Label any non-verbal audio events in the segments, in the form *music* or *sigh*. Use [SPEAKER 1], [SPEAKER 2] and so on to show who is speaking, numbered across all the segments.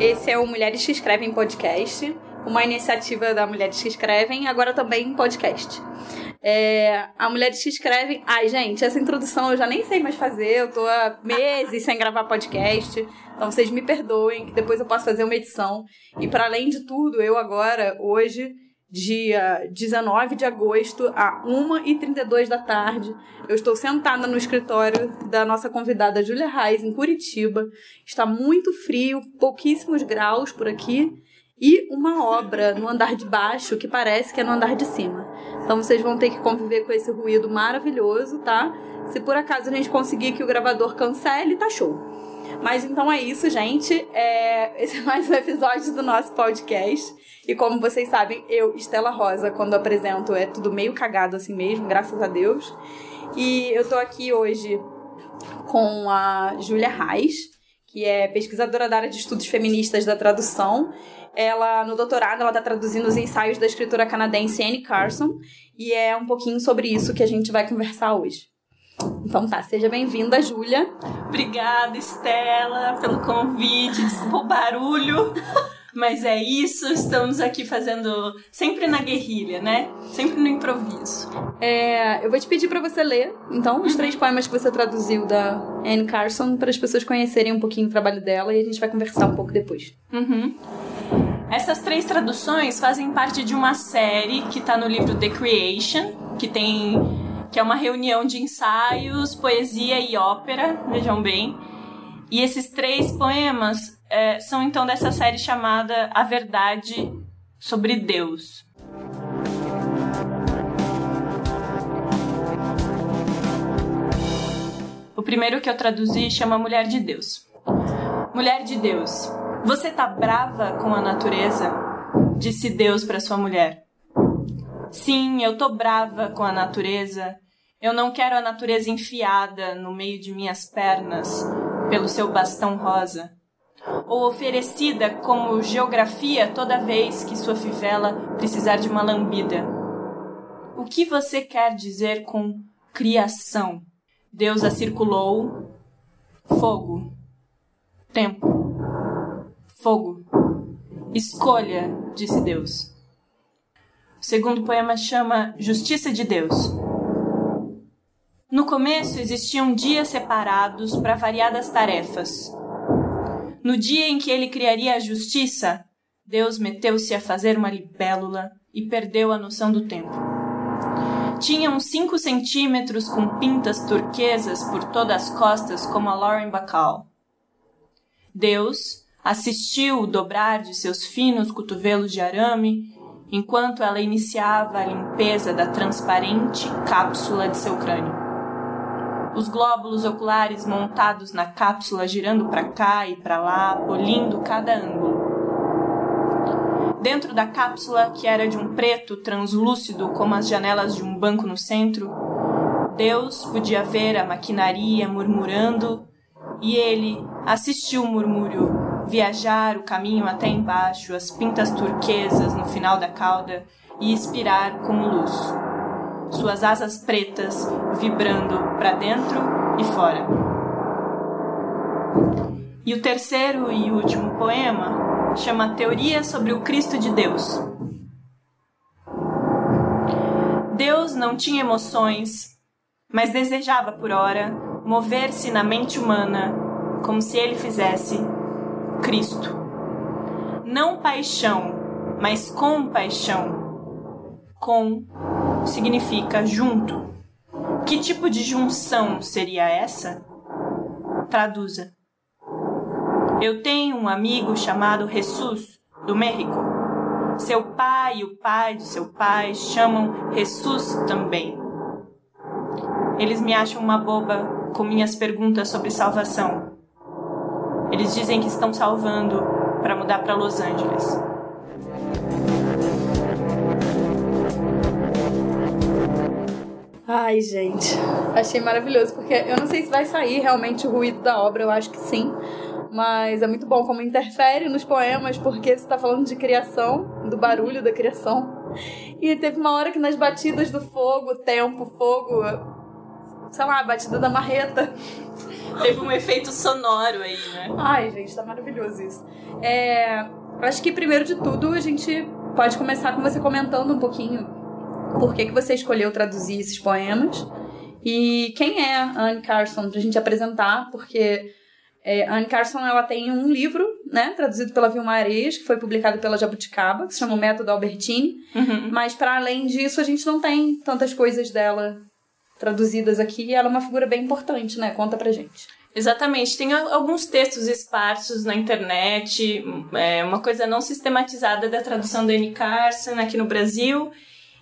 [SPEAKER 1] Esse é o Mulheres que Escrevem Podcast, uma iniciativa da Mulheres que Escrevem, agora também podcast. É, a Mulheres que Escrevem. Ai, gente, essa introdução eu já nem sei mais fazer, eu tô há meses sem gravar podcast, então vocês me perdoem, que depois eu posso fazer uma edição. E para além de tudo, eu agora, hoje dia 19 de agosto, a 1h32 da tarde. Eu estou sentada no escritório da nossa convidada Julia Reis, em Curitiba. Está muito frio, pouquíssimos graus por aqui. E uma obra no andar de baixo que parece que é no andar de cima. Então vocês vão ter que conviver com esse ruído maravilhoso, tá? Se por acaso a gente conseguir que o gravador cancele, tá show. Mas então é isso, gente. É... *laughs* Esse é mais um episódio do nosso podcast. E como vocês sabem, eu, Estela Rosa, quando apresento, é tudo meio cagado assim mesmo, graças a Deus. E eu tô aqui hoje com a Júlia Reis, que é pesquisadora da área de estudos feministas da tradução. Ela, no doutorado, ela está traduzindo os ensaios da escritora canadense Anne Carson, e é um pouquinho sobre isso que a gente vai conversar hoje. Então tá, seja bem-vinda, Júlia.
[SPEAKER 2] Obrigada, Estela, pelo convite. Desculpa o barulho. *laughs* Mas é isso, estamos aqui fazendo sempre na guerrilha, né? Sempre no improviso.
[SPEAKER 1] É, eu vou te pedir para você ler, então, os três poemas que você traduziu da Anne Carson, para as pessoas conhecerem um pouquinho o trabalho dela e a gente vai conversar um pouco depois.
[SPEAKER 2] Uhum. Essas três traduções fazem parte de uma série que está no livro The Creation, que tem que é uma reunião de ensaios, poesia e ópera, vejam bem. E esses três poemas é, são então dessa série chamada A Verdade sobre Deus. O primeiro que eu traduzi chama Mulher de Deus. Mulher de Deus, você tá brava com a natureza? Disse Deus para sua mulher. Sim, eu tô brava com a natureza. Eu não quero a natureza enfiada no meio de minhas pernas pelo seu bastão rosa, ou oferecida como geografia toda vez que sua fivela precisar de uma lambida. O que você quer dizer com criação? Deus a circulou. Fogo. Tempo. Fogo. Escolha, disse Deus. Segundo poema chama Justiça de Deus. No começo existiam dias separados para variadas tarefas. No dia em que ele criaria a justiça, Deus meteu-se a fazer uma libélula e perdeu a noção do tempo. Tinha uns cinco centímetros com pintas turquesas por todas as costas, como a Lauren Bacall. Deus assistiu o dobrar de seus finos cotovelos de arame enquanto ela iniciava a limpeza da transparente cápsula de seu crânio. Os glóbulos oculares montados na cápsula girando para cá e para lá, polindo cada ângulo. Dentro da cápsula, que era de um preto translúcido como as janelas de um banco no centro, Deus podia ver a maquinaria murmurando e ele assistiu o murmúrio viajar o caminho até embaixo, as pintas turquesas no final da cauda e expirar como luz. Suas asas pretas vibrando para dentro e fora. E o terceiro e último poema chama Teoria sobre o Cristo de Deus. Deus não tinha emoções, mas desejava por hora mover-se na mente humana como se ele fizesse Cristo. Não paixão, mas compaixão. Com significa junto. Que tipo de junção seria essa? Traduza. Eu tenho um amigo chamado Jesus, do México. Seu pai e o pai de seu pai chamam Jesus também. Eles me acham uma boba com minhas perguntas sobre salvação. Eles dizem que estão salvando para mudar para Los Angeles.
[SPEAKER 1] Ai, gente, achei maravilhoso, porque eu não sei se vai sair realmente o ruído da obra, eu acho que sim. Mas é muito bom como interfere nos poemas, porque você está falando de criação, do barulho da criação. E teve uma hora que nas batidas do fogo, tempo, fogo, sei lá, a batida da marreta.
[SPEAKER 2] Teve um efeito sonoro aí, né?
[SPEAKER 1] Ai, gente, tá maravilhoso isso. É, acho que primeiro de tudo a gente pode começar com você comentando um pouquinho por que, que você escolheu traduzir esses poemas e quem é a Anne Carson pra gente apresentar, porque é, Anne Carson ela tem um livro, né, traduzido pela Vilma Areias, que foi publicado pela Jabuticaba, que se chama O Método Albertini.
[SPEAKER 2] Uhum.
[SPEAKER 1] Mas para além disso, a gente não tem tantas coisas dela traduzidas aqui. E ela é uma figura bem importante, né? Conta pra gente.
[SPEAKER 2] Exatamente. Tem alguns textos esparsos na internet, é, uma coisa não sistematizada da tradução da Anne Carson aqui no Brasil.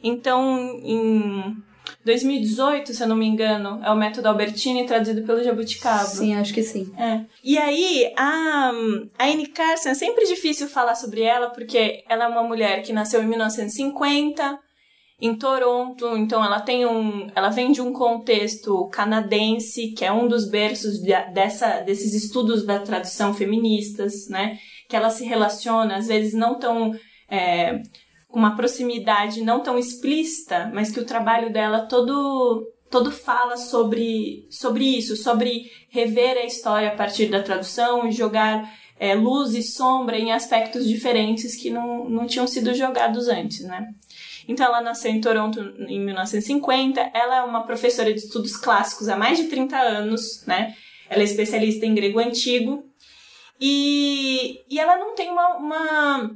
[SPEAKER 2] Então, em 2018, se eu não me engano, é o método Albertini traduzido pelo Jabuticaba.
[SPEAKER 1] Sim, acho que sim.
[SPEAKER 2] É. E aí, a, a Anne Carson, é sempre difícil falar sobre ela, porque ela é uma mulher que nasceu em 1950, em Toronto, então ela tem um. Ela vem de um contexto canadense, que é um dos berços de- dessa, desses estudos da tradução feministas, né? Que ela se relaciona, às vezes não tão. é, com uma proximidade não tão explícita, mas que o trabalho dela todo todo fala sobre sobre isso, sobre rever a história a partir da tradução e jogar é, luz e sombra em aspectos diferentes que não, não tinham sido jogados antes, né? Então ela nasceu em Toronto em 1950, ela é uma professora de estudos clássicos há mais de 30 anos, né? Ela é especialista em grego antigo e, e ela não tem uma, uma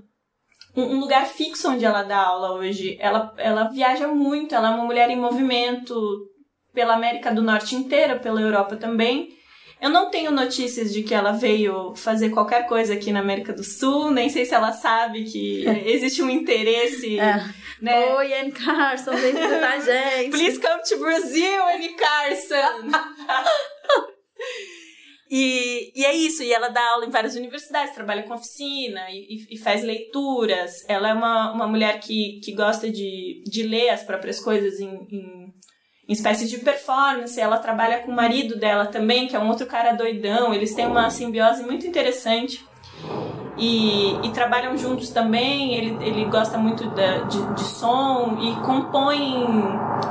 [SPEAKER 2] um lugar fixo onde ela dá aula hoje. Ela, ela viaja muito, ela é uma mulher em movimento pela América do Norte inteira, pela Europa também. Eu não tenho notícias de que ela veio fazer qualquer coisa aqui na América do Sul, nem sei se ela sabe que *laughs* existe um interesse,
[SPEAKER 1] É.
[SPEAKER 2] né?
[SPEAKER 1] Oi, Anne Carson, vem visitar a *laughs* gente.
[SPEAKER 2] Please come to Brazil, Annie Carson! *laughs* E, e é isso, e ela dá aula em várias universidades, trabalha com oficina e, e- e faz leituras. Ela é uma, uma mulher que, que gosta de, de ler as próprias coisas em, em, em espécies de performance. Ela trabalha com o marido dela também, que é um outro cara doidão. Eles têm uma simbiose muito interessante. E, e trabalham juntos também. Ele, ele gosta muito da, de, de som e compõe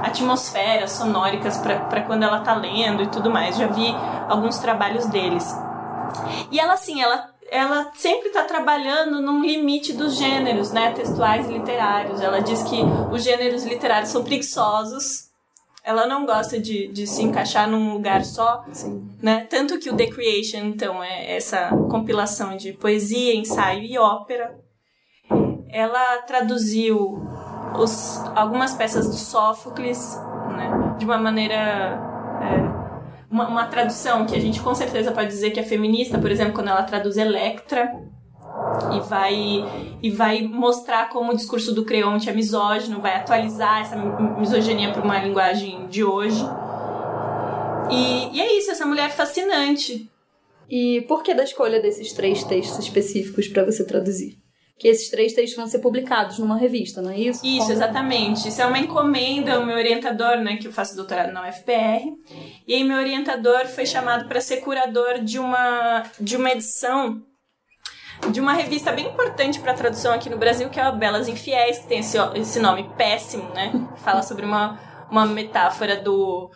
[SPEAKER 2] atmosferas sonóricas para quando ela tá lendo e tudo mais. Já vi alguns trabalhos deles. E ela, assim, ela, ela sempre tá trabalhando num limite dos gêneros, né? Textuais e literários. Ela diz que os gêneros literários são preguiçosos. Ela não gosta de, de se encaixar num lugar só
[SPEAKER 1] Sim.
[SPEAKER 2] né? Tanto que o The Creation, então, é essa compilação de poesia, ensaio e ópera. Ela traduziu os, algumas peças do Sófocles, né? De uma maneira... é, uma, uma tradução que a gente com certeza pode dizer que é feminista, por exemplo, quando ela traduz Electra e vai e vai mostrar como o discurso do Creonte é misógino, vai atualizar essa mi- misoginia para uma linguagem de hoje. E, e é isso, essa mulher fascinante.
[SPEAKER 1] E por que da escolha desses três textos específicos pra você traduzir? Que esses três textos vão ser publicados numa revista, não é isso?
[SPEAKER 2] Isso,
[SPEAKER 1] Como-
[SPEAKER 2] exatamente. Isso é uma encomenda, o meu orientador, né, que eu faço doutorado na UFPR. E aí meu orientador foi chamado para ser curador de uma de uma edição de uma revista bem importante para tradução aqui no Brasil, que é a Belas Infiéis, que tem esse, esse nome péssimo, né? *laughs* Fala sobre uma, uma metáfora do,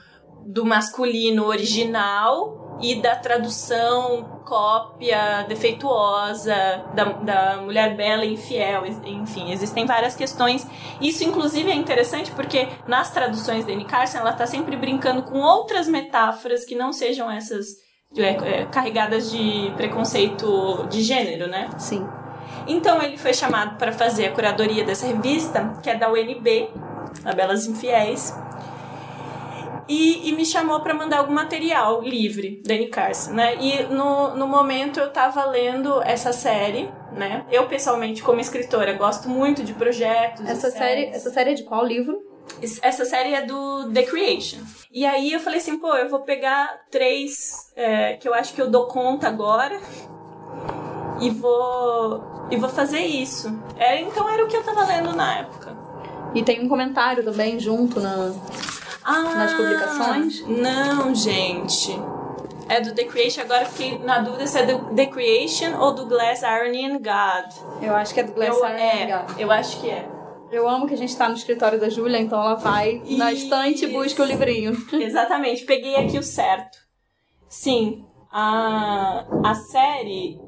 [SPEAKER 2] do masculino original e da tradução cópia defeituosa da, da mulher bela e infiel. Enfim, existem várias questões. Isso, inclusive, é interessante porque nas traduções da Anne Carson ela está sempre brincando com outras metáforas que não sejam essas é, é, carregadas de preconceito de gênero, né?
[SPEAKER 1] Sim.
[SPEAKER 2] Então ele foi chamado para fazer a curadoria dessa revista, que é da UNB, a Belas Infiéis, e, e me chamou para mandar algum material livre da Anne Carson, né? E no, no momento eu estava lendo essa série, né? Eu pessoalmente como escritora gosto muito de projetos.
[SPEAKER 1] Essa
[SPEAKER 2] de
[SPEAKER 1] série,
[SPEAKER 2] séries.
[SPEAKER 1] essa série é de qual livro?
[SPEAKER 2] Essa série é do The Creation. E aí eu falei assim, pô, eu vou pegar três é, que eu acho que eu dou conta agora e vou e vou fazer isso. É, então era o que eu tava lendo na época.
[SPEAKER 1] E tem um comentário também junto na.
[SPEAKER 2] Ah,
[SPEAKER 1] Nas publicações?
[SPEAKER 2] Não, gente. É do The Creation. Agora fiquei na dúvida se é do The Creation ou do Glass Irony and God.
[SPEAKER 1] Eu acho que é do Glass
[SPEAKER 2] eu,
[SPEAKER 1] Iron
[SPEAKER 2] é,
[SPEAKER 1] God.
[SPEAKER 2] eu acho que é.
[SPEAKER 1] Eu amo que a gente tá no escritório da Júlia, então ela vai na estante e busca o livrinho. *laughs*
[SPEAKER 2] Exatamente, peguei aqui o certo. Sim, a, a série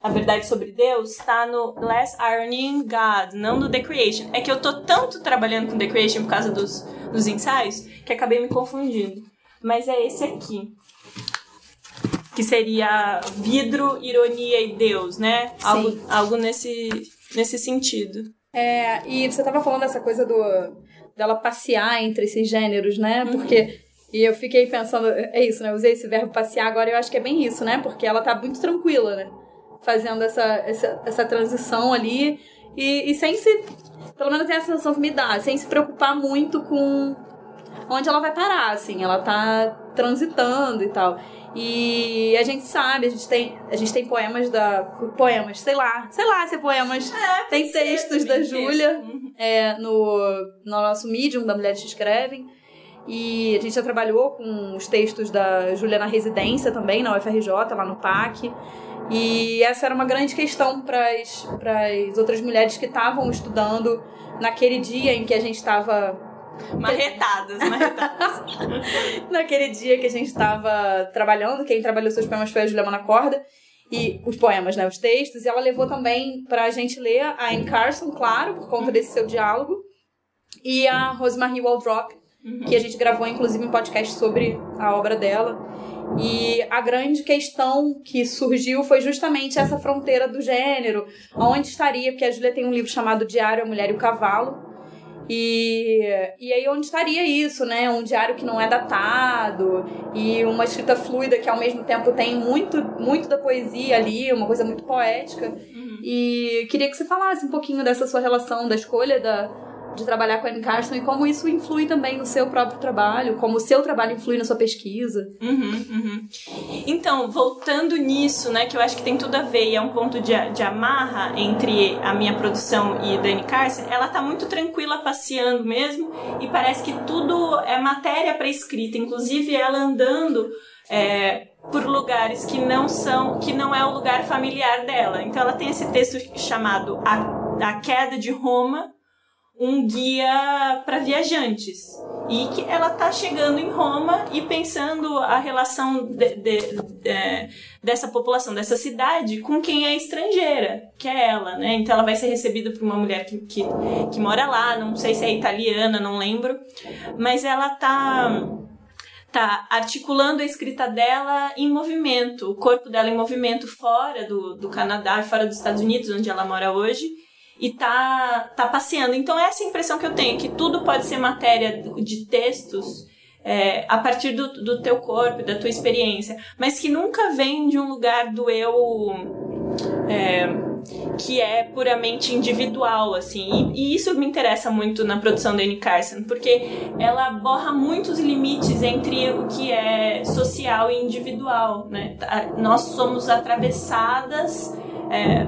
[SPEAKER 2] A Verdade sobre Deus está no Last Irony in God, não no The Creation. É que eu tô tanto trabalhando com The Creation por causa dos, dos ensaios que acabei me confundindo. Mas é esse aqui. Que seria vidro, ironia e Deus, né? Algo, algo nesse, nesse sentido.
[SPEAKER 1] É, e você tava falando dessa coisa do dela passear entre esses gêneros, né? Porque e eu fiquei pensando, é isso, né? Eu usei esse verbo passear agora, eu acho que é bem isso, né? Porque ela tá muito tranquila, né? Fazendo essa, essa, essa transição ali e, e sem se. Pelo menos é a sensação que me dá, sem se preocupar muito com onde ela vai parar, assim. Ela tá transitando e tal. E a gente sabe, a gente tem, a gente tem poemas da. Poemas, sei lá, sei lá se é poemas.
[SPEAKER 2] É,
[SPEAKER 1] tem textos da Júlia é, no, no nosso Medium, da Mulheres que Escrevem. E a gente já trabalhou com os textos da Júlia na residência também, na UFRJ, lá no PAC. E essa era uma grande questão para as outras mulheres que estavam estudando naquele dia em que a gente estava
[SPEAKER 2] Marretadas, marretadas. *laughs*
[SPEAKER 1] Naquele dia que a gente estava trabalhando, quem trabalhou seus poemas foi a Julia Manacorda. E os poemas, né? Os textos. E ela levou também pra gente ler a Anne Carson, claro, por conta desse seu diálogo. E a Rosemary Waldrop, uhum. que a gente gravou, inclusive, um podcast sobre a obra dela. E a grande questão que surgiu foi justamente essa fronteira do gênero. Onde estaria, porque a Julia tem um livro chamado Diário, a Mulher e o Cavalo, e, e aí onde estaria isso, né? Um diário que não é datado e uma escrita fluida que ao mesmo tempo tem muito, muito da poesia ali, uma coisa muito poética. Uhum. E queria que você falasse um pouquinho dessa sua relação, da escolha da, de trabalhar com a Anne Carson e como isso influi também no seu próprio trabalho, como o seu trabalho influi na sua pesquisa.
[SPEAKER 2] Uhum, uhum. Então, voltando nisso, né, que eu acho que tem tudo a ver e é um ponto de, de amarra entre a minha produção e da Anne Carson, ela tá muito tranquila passeando mesmo e parece que tudo é matéria para escrita, inclusive ela andando é, por lugares que não são, que não é o lugar familiar dela. Então ela tem esse texto chamado A, a Queda de Roma, um guia para viajantes. E que ela tá chegando em Roma e pensando a relação de, de, de, dessa população, dessa cidade, com quem é estrangeira, que é ela, né? Então ela vai ser recebida por uma mulher que, que, que mora lá, não sei se é italiana, não lembro, mas ela tá tá articulando a escrita dela em movimento, o corpo dela em movimento fora do, do Canadá, fora dos Estados Unidos, onde ela mora hoje, e tá, tá passeando. Então, essa é impressão que eu tenho, que tudo pode ser matéria de textos é, a partir do, do teu corpo, da tua experiência, mas que nunca vem de um lugar do eu. É, que é puramente individual, assim. E, e, isso me interessa muito na produção da Anne Carson, porque ela borra muitos limites entre o que é social e individual, né? Nós somos atravessadas é,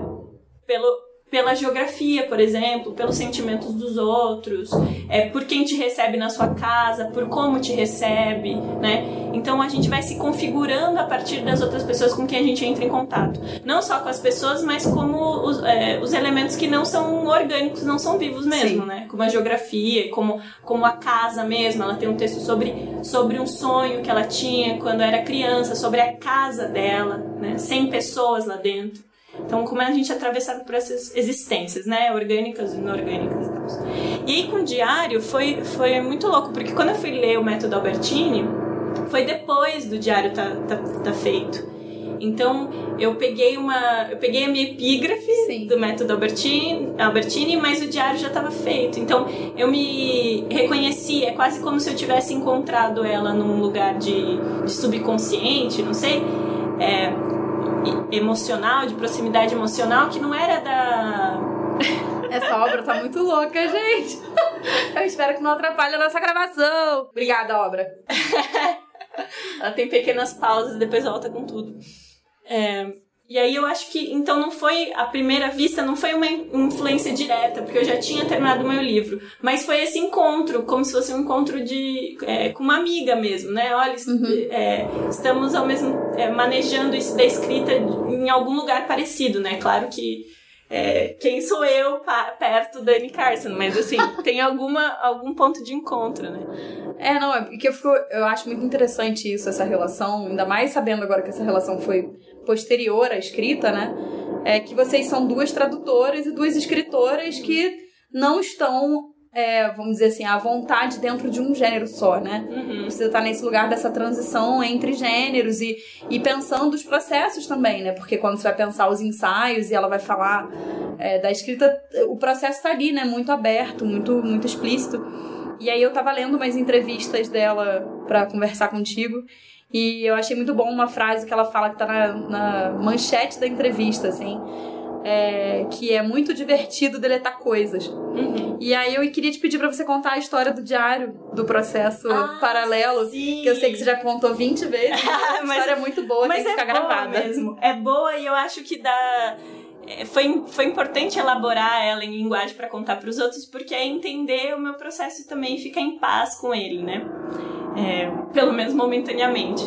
[SPEAKER 2] pelo, pela geografia, por exemplo, pelos sentimentos dos outros, é, por quem te recebe na sua casa, por como te recebe, né? Então a gente vai se configurando a partir das outras pessoas com quem a gente entra em contato. Não só com as pessoas, mas como os, é, os elementos que não são orgânicos, não são vivos mesmo, Sim. né? Como a geografia, como, como a casa mesmo. Ela tem um texto sobre, sobre um sonho que ela tinha quando era criança, sobre a casa dela, né? Sem pessoas lá dentro. Então, como é a gente é atravessado por essas existências, né? Orgânicas e inorgânicas. E aí, com o diário, foi, foi muito louco, porque quando eu fui ler o método Albertini, foi depois do diário tá, tá, tá feito. Então, eu peguei uma. Eu peguei a minha epígrafe Sim. do método Albertini, Albertini, mas o diário já estava feito. Então, eu me reconheci, é quase como se eu tivesse encontrado ela num lugar de, de subconsciente, não sei. É, emocional, de proximidade emocional, que não era da. *laughs*
[SPEAKER 1] Essa obra tá muito louca, gente. *laughs* Eu espero que não atrapalhe a nossa gravação. Obrigada, obra. *laughs*
[SPEAKER 2] Ela tem pequenas pausas e depois volta com tudo. É, e aí eu acho que, então não foi, à primeira vista, não foi uma influência direta, porque eu já tinha terminado o meu livro, mas foi esse encontro, como se fosse um encontro de, é, com uma amiga mesmo, né? Olha, uhum. é, estamos ao mesmo, é, manejando isso da escrita em algum lugar parecido, né? Claro que é, quem sou eu perto da Annie Carson, mas assim, *laughs* tem alguma, algum ponto de encontro, né?
[SPEAKER 1] É, não, é porque eu, fico, eu acho muito interessante isso, essa relação, ainda mais sabendo agora que essa relação foi posterior à escrita, né? É que vocês são duas tradutoras e duas escritoras que não estão é, vamos dizer assim, à vontade dentro de um gênero só, né? Uhum. Precisa estar nesse lugar dessa transição entre gêneros e, e pensando os processos também, né? Porque quando você vai pensar os ensaios e ela vai falar é, da escrita, o processo está ali, né? Muito aberto, muito, muito explícito. E aí eu tava lendo umas entrevistas dela para conversar contigo. E eu achei muito bom uma frase que ela fala que tá na, na manchete da entrevista, assim é, que é muito divertido deletar coisas. Uhum. E aí eu queria te pedir para você contar a história do diário, do processo ah, paralelo, sim. que eu sei que você já contou 20 vezes. *laughs* a mas, história é muito boa, mas tem que é ficar gravada.
[SPEAKER 2] mesmo. É boa e eu acho que dá foi, foi importante elaborar ela em linguagem para contar para os outros, porque é entender o meu processo também ficar em paz com ele, né? É, pelo menos momentaneamente.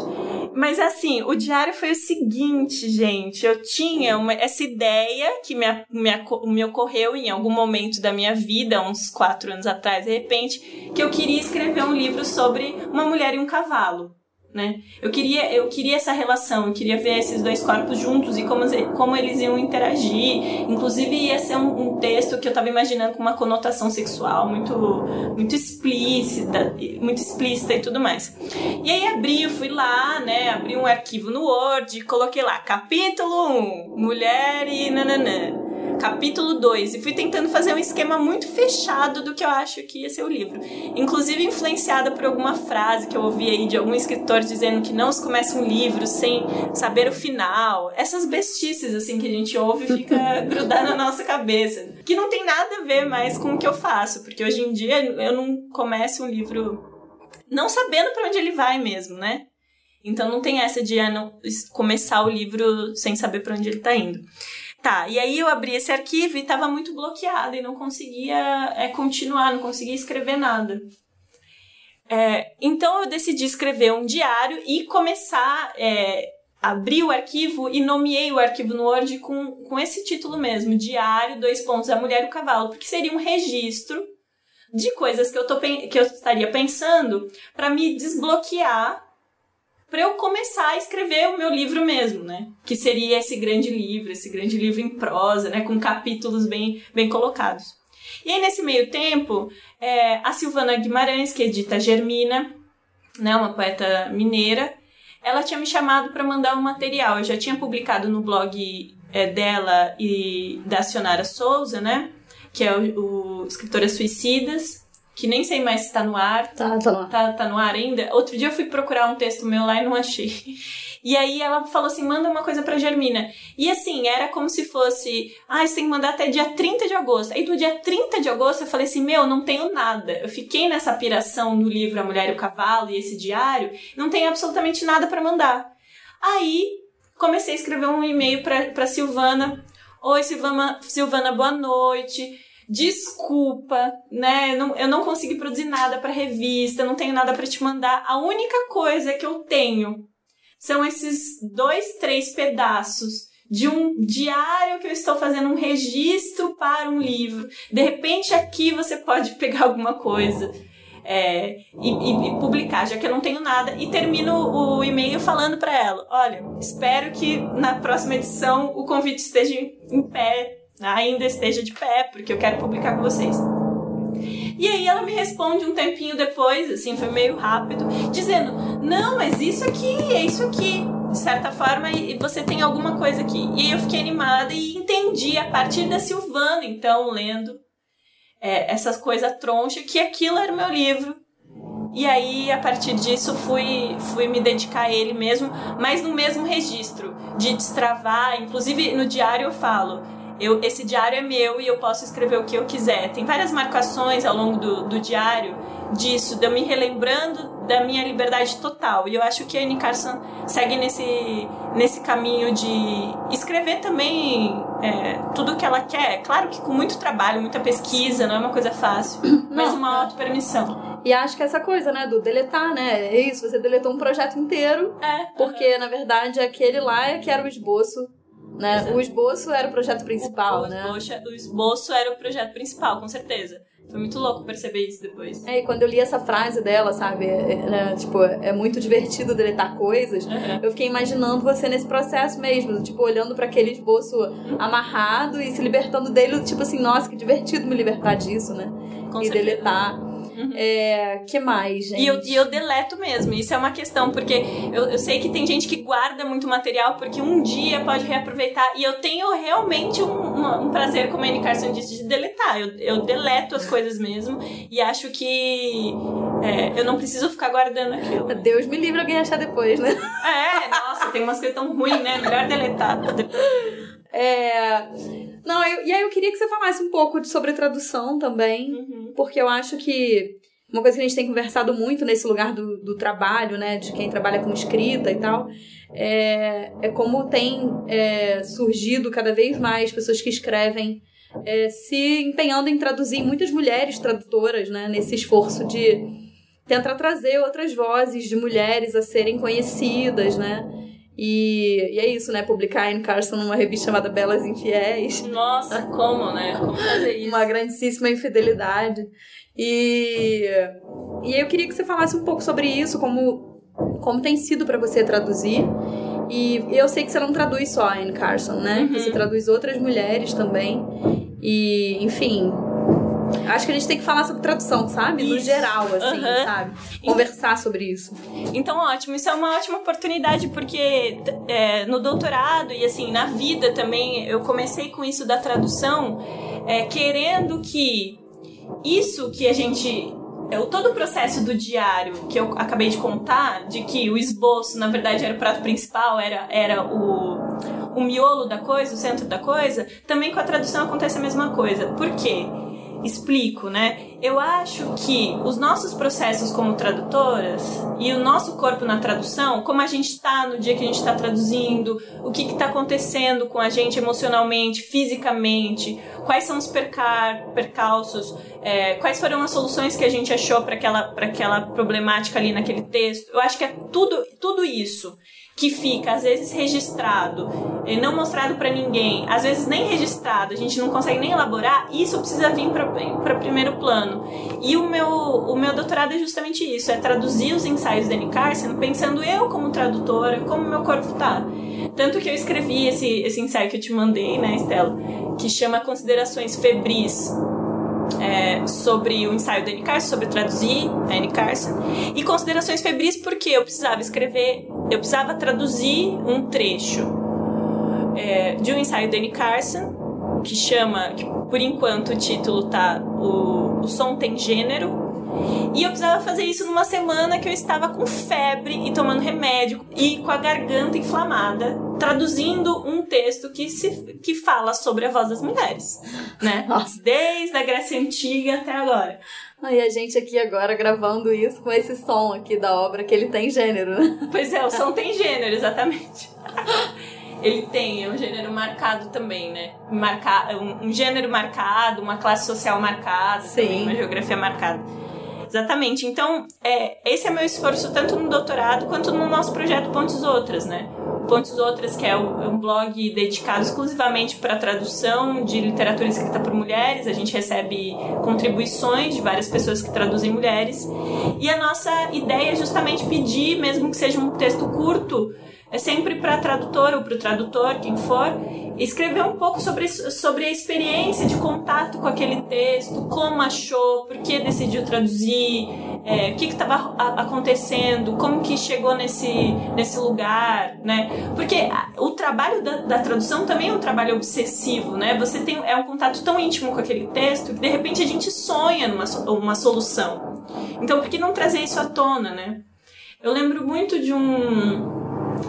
[SPEAKER 2] Mas assim, o diário foi o seguinte, gente. Eu tinha uma, essa ideia que me, me, me ocorreu em algum momento da minha vida, uns quatro anos atrás, de repente, que eu queria escrever um livro sobre uma mulher e um cavalo né? Eu queria, eu queria essa relação, eu queria ver esses dois corpos juntos e como, como eles iam interagir. Inclusive ia ser um, um texto que eu estava imaginando com uma conotação sexual muito, muito explícita, muito explícita e tudo mais. E aí abri, eu fui lá, né? Abri um arquivo no Word, coloquei lá capítulo 1, mulher e nananã capítulo 2, e fui tentando fazer um esquema muito fechado do que eu acho que ia ser o livro. Inclusive influenciada por alguma frase que eu ouvi aí de algum escritor dizendo que não se começa um livro sem saber o final. Essas bestices assim que a gente ouve e fica *laughs* grudada na nossa cabeça. Que não tem nada a ver mais com o que eu faço, porque hoje em dia eu não começo um livro não sabendo para onde ele vai mesmo, né? Então não tem essa de ah, não, começar o livro sem saber para onde ele está indo. Tá, e aí eu abri esse arquivo e estava muito bloqueada e não conseguia é, continuar, não conseguia escrever nada. É, então eu decidi escrever um diário e começar é, abrir o arquivo e nomeei o arquivo no Word com, com esse título mesmo, Diário, dois pontos, a mulher e o cavalo, porque seria um registro de coisas que eu, tô, que eu estaria pensando para me desbloquear para eu começar a escrever o meu livro mesmo, né? Que seria esse grande livro, esse grande livro em prosa, né? Com capítulos bem, bem colocados. E aí, nesse meio tempo, é, a Silvana Guimarães, que edita Germina, né? Uma poeta mineira, ela tinha me chamado para mandar um material. Eu já tinha publicado no blog é, dela e da Sionara Souza, né? Que é o, o Escritoras Suicidas, que nem sei mais se tá no ar.
[SPEAKER 1] Tá, tá no ar.
[SPEAKER 2] Tá, tá no ar ainda. Outro dia eu fui procurar um texto meu lá e não achei. E aí ela falou assim: manda uma coisa pra Germina. E assim, era como se fosse: ah, você tem que mandar até dia 30 de agosto. Aí do dia 30 de agosto eu falei assim: meu, não tenho nada. Eu fiquei nessa piração do livro A Mulher e o Cavalo e esse diário, não tenho absolutamente nada para mandar. Aí comecei a escrever um e-mail pra, pra Silvana. Oi, Silvana, Silvana, boa noite desculpa, né? Não, eu não consegui produzir nada para revista, não tenho nada para te mandar. A única coisa que eu tenho são esses dois, três pedaços de um diário que eu estou fazendo um registro para um livro. De repente aqui você pode pegar alguma coisa. É, e, e, e, publicar, já que eu não tenho nada, e termino o e-mail falando para ela: olha, espero que na próxima edição o convite esteja em pé ainda esteja de pé, porque eu quero publicar com vocês. E aí ela me responde um tempinho depois, assim, foi meio rápido, dizendo: Não, mas isso aqui, é isso aqui. De certa forma, você tem alguma coisa aqui. E aí eu fiquei animada e entendi a partir da Silvana, então, lendo é, essas coisas troncha, que aquilo era meu livro. E aí, a partir disso, fui, fui me dedicar a ele mesmo, mas no mesmo registro, de destravar. Inclusive, no diário eu falo eu, esse diário é meu e eu posso escrever o que eu quiser. Tem várias marcações ao longo do, do diário disso, de eu me relembrando da minha liberdade total. E eu acho que a Annie Carson segue nesse, nesse caminho de escrever também é, tudo o que ela quer. Claro que com muito trabalho, muita pesquisa, não é uma coisa fácil, *clears throat* mas uma auto-permissão.
[SPEAKER 1] E acho que essa coisa, né, do deletar, né? É isso, você deletou um projeto inteiro.
[SPEAKER 2] É.
[SPEAKER 1] Porque, na verdade, aquele lá é que era o esboço Né?
[SPEAKER 2] Exato.
[SPEAKER 1] O esboço era o projeto principal,
[SPEAKER 2] o,
[SPEAKER 1] né?
[SPEAKER 2] esboço, o esboço era o projeto principal, com certeza. Foi muito louco perceber isso depois.
[SPEAKER 1] É, e quando eu li essa frase dela, sabe? É, é, né, tipo, é muito divertido deletar coisas.
[SPEAKER 2] Uhum.
[SPEAKER 1] Eu fiquei imaginando você nesse processo mesmo, tipo, olhando para aquele esboço amarrado e se libertando dele, tipo assim, nossa, que divertido me libertar disso, né?
[SPEAKER 2] Com
[SPEAKER 1] e
[SPEAKER 2] certeza.
[SPEAKER 1] deletar.
[SPEAKER 2] Uhum.
[SPEAKER 1] É, que mais, gente?
[SPEAKER 2] E eu, e eu deleto mesmo, isso é uma questão, porque eu, eu sei que tem gente que guarda muito material porque um dia pode reaproveitar, e eu tenho realmente um, uma- um prazer, como a Anne Carson disse, de deletar. Eu, eu deleto as coisas mesmo e acho que é, eu não preciso ficar guardando aquilo.
[SPEAKER 1] Deus me livre alguém achar depois, né?
[SPEAKER 2] É, nossa, tem umas coisas tão ruins, né? Melhor deletar.
[SPEAKER 1] É... Não, eu- e aí eu queria que você falasse um pouco sobre tradução também,
[SPEAKER 2] Uhum.
[SPEAKER 1] porque eu acho que uma coisa que a gente tem conversado muito nesse lugar do, do trabalho, né, de quem trabalha com escrita e tal, é, é como tem é, surgido cada vez mais pessoas que escrevem é, se empenhando em traduzir, muitas mulheres tradutoras, né, nesse esforço de tentar trazer outras vozes de mulheres a serem conhecidas, né, e, e é isso, né, publicar Anne Carson numa revista chamada Belas Infiéis,
[SPEAKER 2] Nossa, como, né? Como fazer isso?
[SPEAKER 1] uma grandíssima infidelidade. E, e eu queria que você falasse um pouco sobre isso, como, como tem sido pra você traduzir. E eu sei que você não traduz só a Anne Carson, né?
[SPEAKER 2] Uhum.
[SPEAKER 1] Você traduz outras mulheres também. E, enfim. Acho que a gente tem que falar sobre tradução, sabe? No
[SPEAKER 2] Isso.
[SPEAKER 1] geral, assim, sabe? Conversar sobre isso.
[SPEAKER 2] Então, ótimo, isso é uma ótima oportunidade porque é, no doutorado e assim, na vida também, eu comecei com isso da tradução, é, querendo que isso que a gente. é, todo o processo do diário que eu acabei de contar, de que o esboço, na verdade, era o prato principal, era, era o, o miolo da coisa, o centro da coisa, também com a tradução acontece a mesma coisa. Por quê? Explico, né? Eu acho que os nossos processos como tradutoras e o nosso corpo na tradução, como a gente está no dia que a gente está traduzindo, o que está acontecendo com a gente emocionalmente, fisicamente, quais são os percar, percalços, é, quais foram as soluções que a gente achou para aquela, aquela problemática ali naquele texto. Eu acho que é tudo, tudo isso que fica às vezes registrado, e não mostrado para ninguém, às vezes nem registrado, a gente não consegue nem elaborar, isso precisa vir para primeiro plano. E o meu, o meu doutorado é justamente isso, é traduzir os ensaios da Anne Carson, pensando eu como tradutora, como meu corpo tá. Tanto que eu escrevi esse, esse ensaio que eu te mandei, né, Estela, que chama Considerações Febris, é, sobre o ensaio da Anne Carson, sobre traduzir a Anne Carson, e considerações febris porque eu precisava escrever, eu precisava traduzir um trecho é, de um ensaio da Anne Carson, que chama, que por enquanto o título tá o, o Som Tem Gênero, e eu precisava fazer isso numa semana que eu estava com febre e tomando remédio e com a garganta inflamada, traduzindo um texto que, se, que fala sobre a voz das mulheres, né?
[SPEAKER 1] Nossa.
[SPEAKER 2] Desde a Grécia Antiga até agora.
[SPEAKER 1] E a gente aqui agora gravando isso com esse som aqui da obra que ele tem gênero, né?
[SPEAKER 2] Pois é, o som tem gênero, exatamente. *laughs* Ele tem, é um gênero marcado também, né? Marca, um, um gênero marcado, uma classe social marcada,
[SPEAKER 1] Sim.
[SPEAKER 2] também, uma geografia marcada. Exatamente. Então, é, esse é meu esforço tanto no doutorado quanto no nosso projeto Pontes Outras, né? Pontes Outras, que é um é um blog dedicado exclusivamente para tradução de literatura escrita por mulheres. A gente recebe contribuições de várias pessoas que traduzem mulheres. E a nossa ideia é justamente pedir, mesmo que seja um texto curto, é sempre para a tradutora ou para o tradutor, quem for, escrever um pouco sobre, sobre a experiência de contato com aquele texto, como achou, por que decidiu traduzir, é, o que estava acontecendo, como que chegou nesse, nesse lugar, né? Porque o trabalho da, da tradução também é um trabalho obsessivo, né? Você tem é um contato tão íntimo com aquele texto que de repente a gente sonha numa uma solução. Então, por que não trazer isso à tona, né? Eu lembro muito de um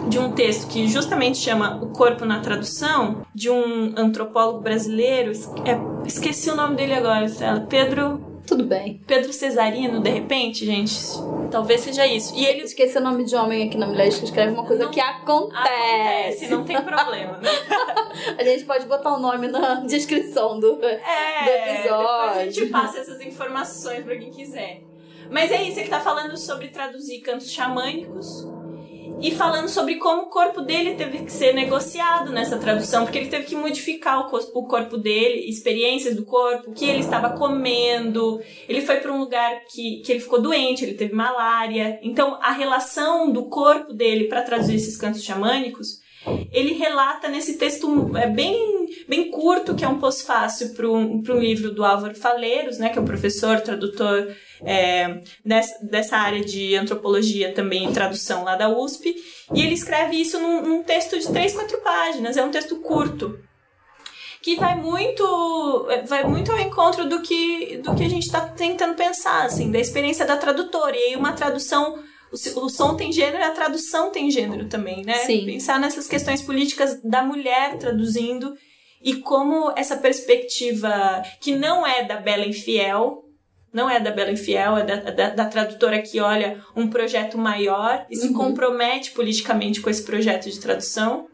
[SPEAKER 2] de um texto que justamente chama O Corpo na Tradução, de um antropólogo brasileiro, é, esqueci o nome dele agora, Pedro
[SPEAKER 1] Tudo bem.
[SPEAKER 2] Pedro Cesarino, de repente, gente, talvez seja isso. E ele
[SPEAKER 1] Esqueci o nome de homem aqui na Mulheres que escreve uma coisa
[SPEAKER 2] Não
[SPEAKER 1] que acontece.
[SPEAKER 2] acontece, não tem problema, né? *laughs*
[SPEAKER 1] A gente pode botar o nome na descrição do.
[SPEAKER 2] É,
[SPEAKER 1] Do episódio.
[SPEAKER 2] depois a gente passa essas informações pra quem quiser. Mas é isso, ele tá falando sobre traduzir cantos xamânicos e falando sobre como o corpo dele teve que ser negociado nessa tradução, porque ele teve que modificar o, corpo dele, experiências do corpo, o que ele estava comendo. Ele foi para um lugar que, que ele ficou doente, ele teve malária. Então, a relação do corpo dele para traduzir esses cantos xamânicos ele relata nesse texto é, bem, bem curto, que é um pós-fácil para um, um livro do Álvaro Faleiros, né, que é o professor, tradutor é, dessa, dessa área de antropologia também, tradução lá da USP, e ele escreve isso num, num texto de três, quatro páginas, é um texto curto que vai muito vai muito ao encontro do que do que a gente está tentando pensar assim da experiência da tradutora e aí uma tradução o, o som tem gênero e a tradução tem gênero também, né?
[SPEAKER 1] Sim.
[SPEAKER 2] Pensar nessas questões políticas da mulher traduzindo e como essa perspectiva que não é da Bela Infiel, não é da Bela Infiel, é da, da, da tradutora que olha um projeto maior e uhum. se compromete politicamente com esse projeto de tradução.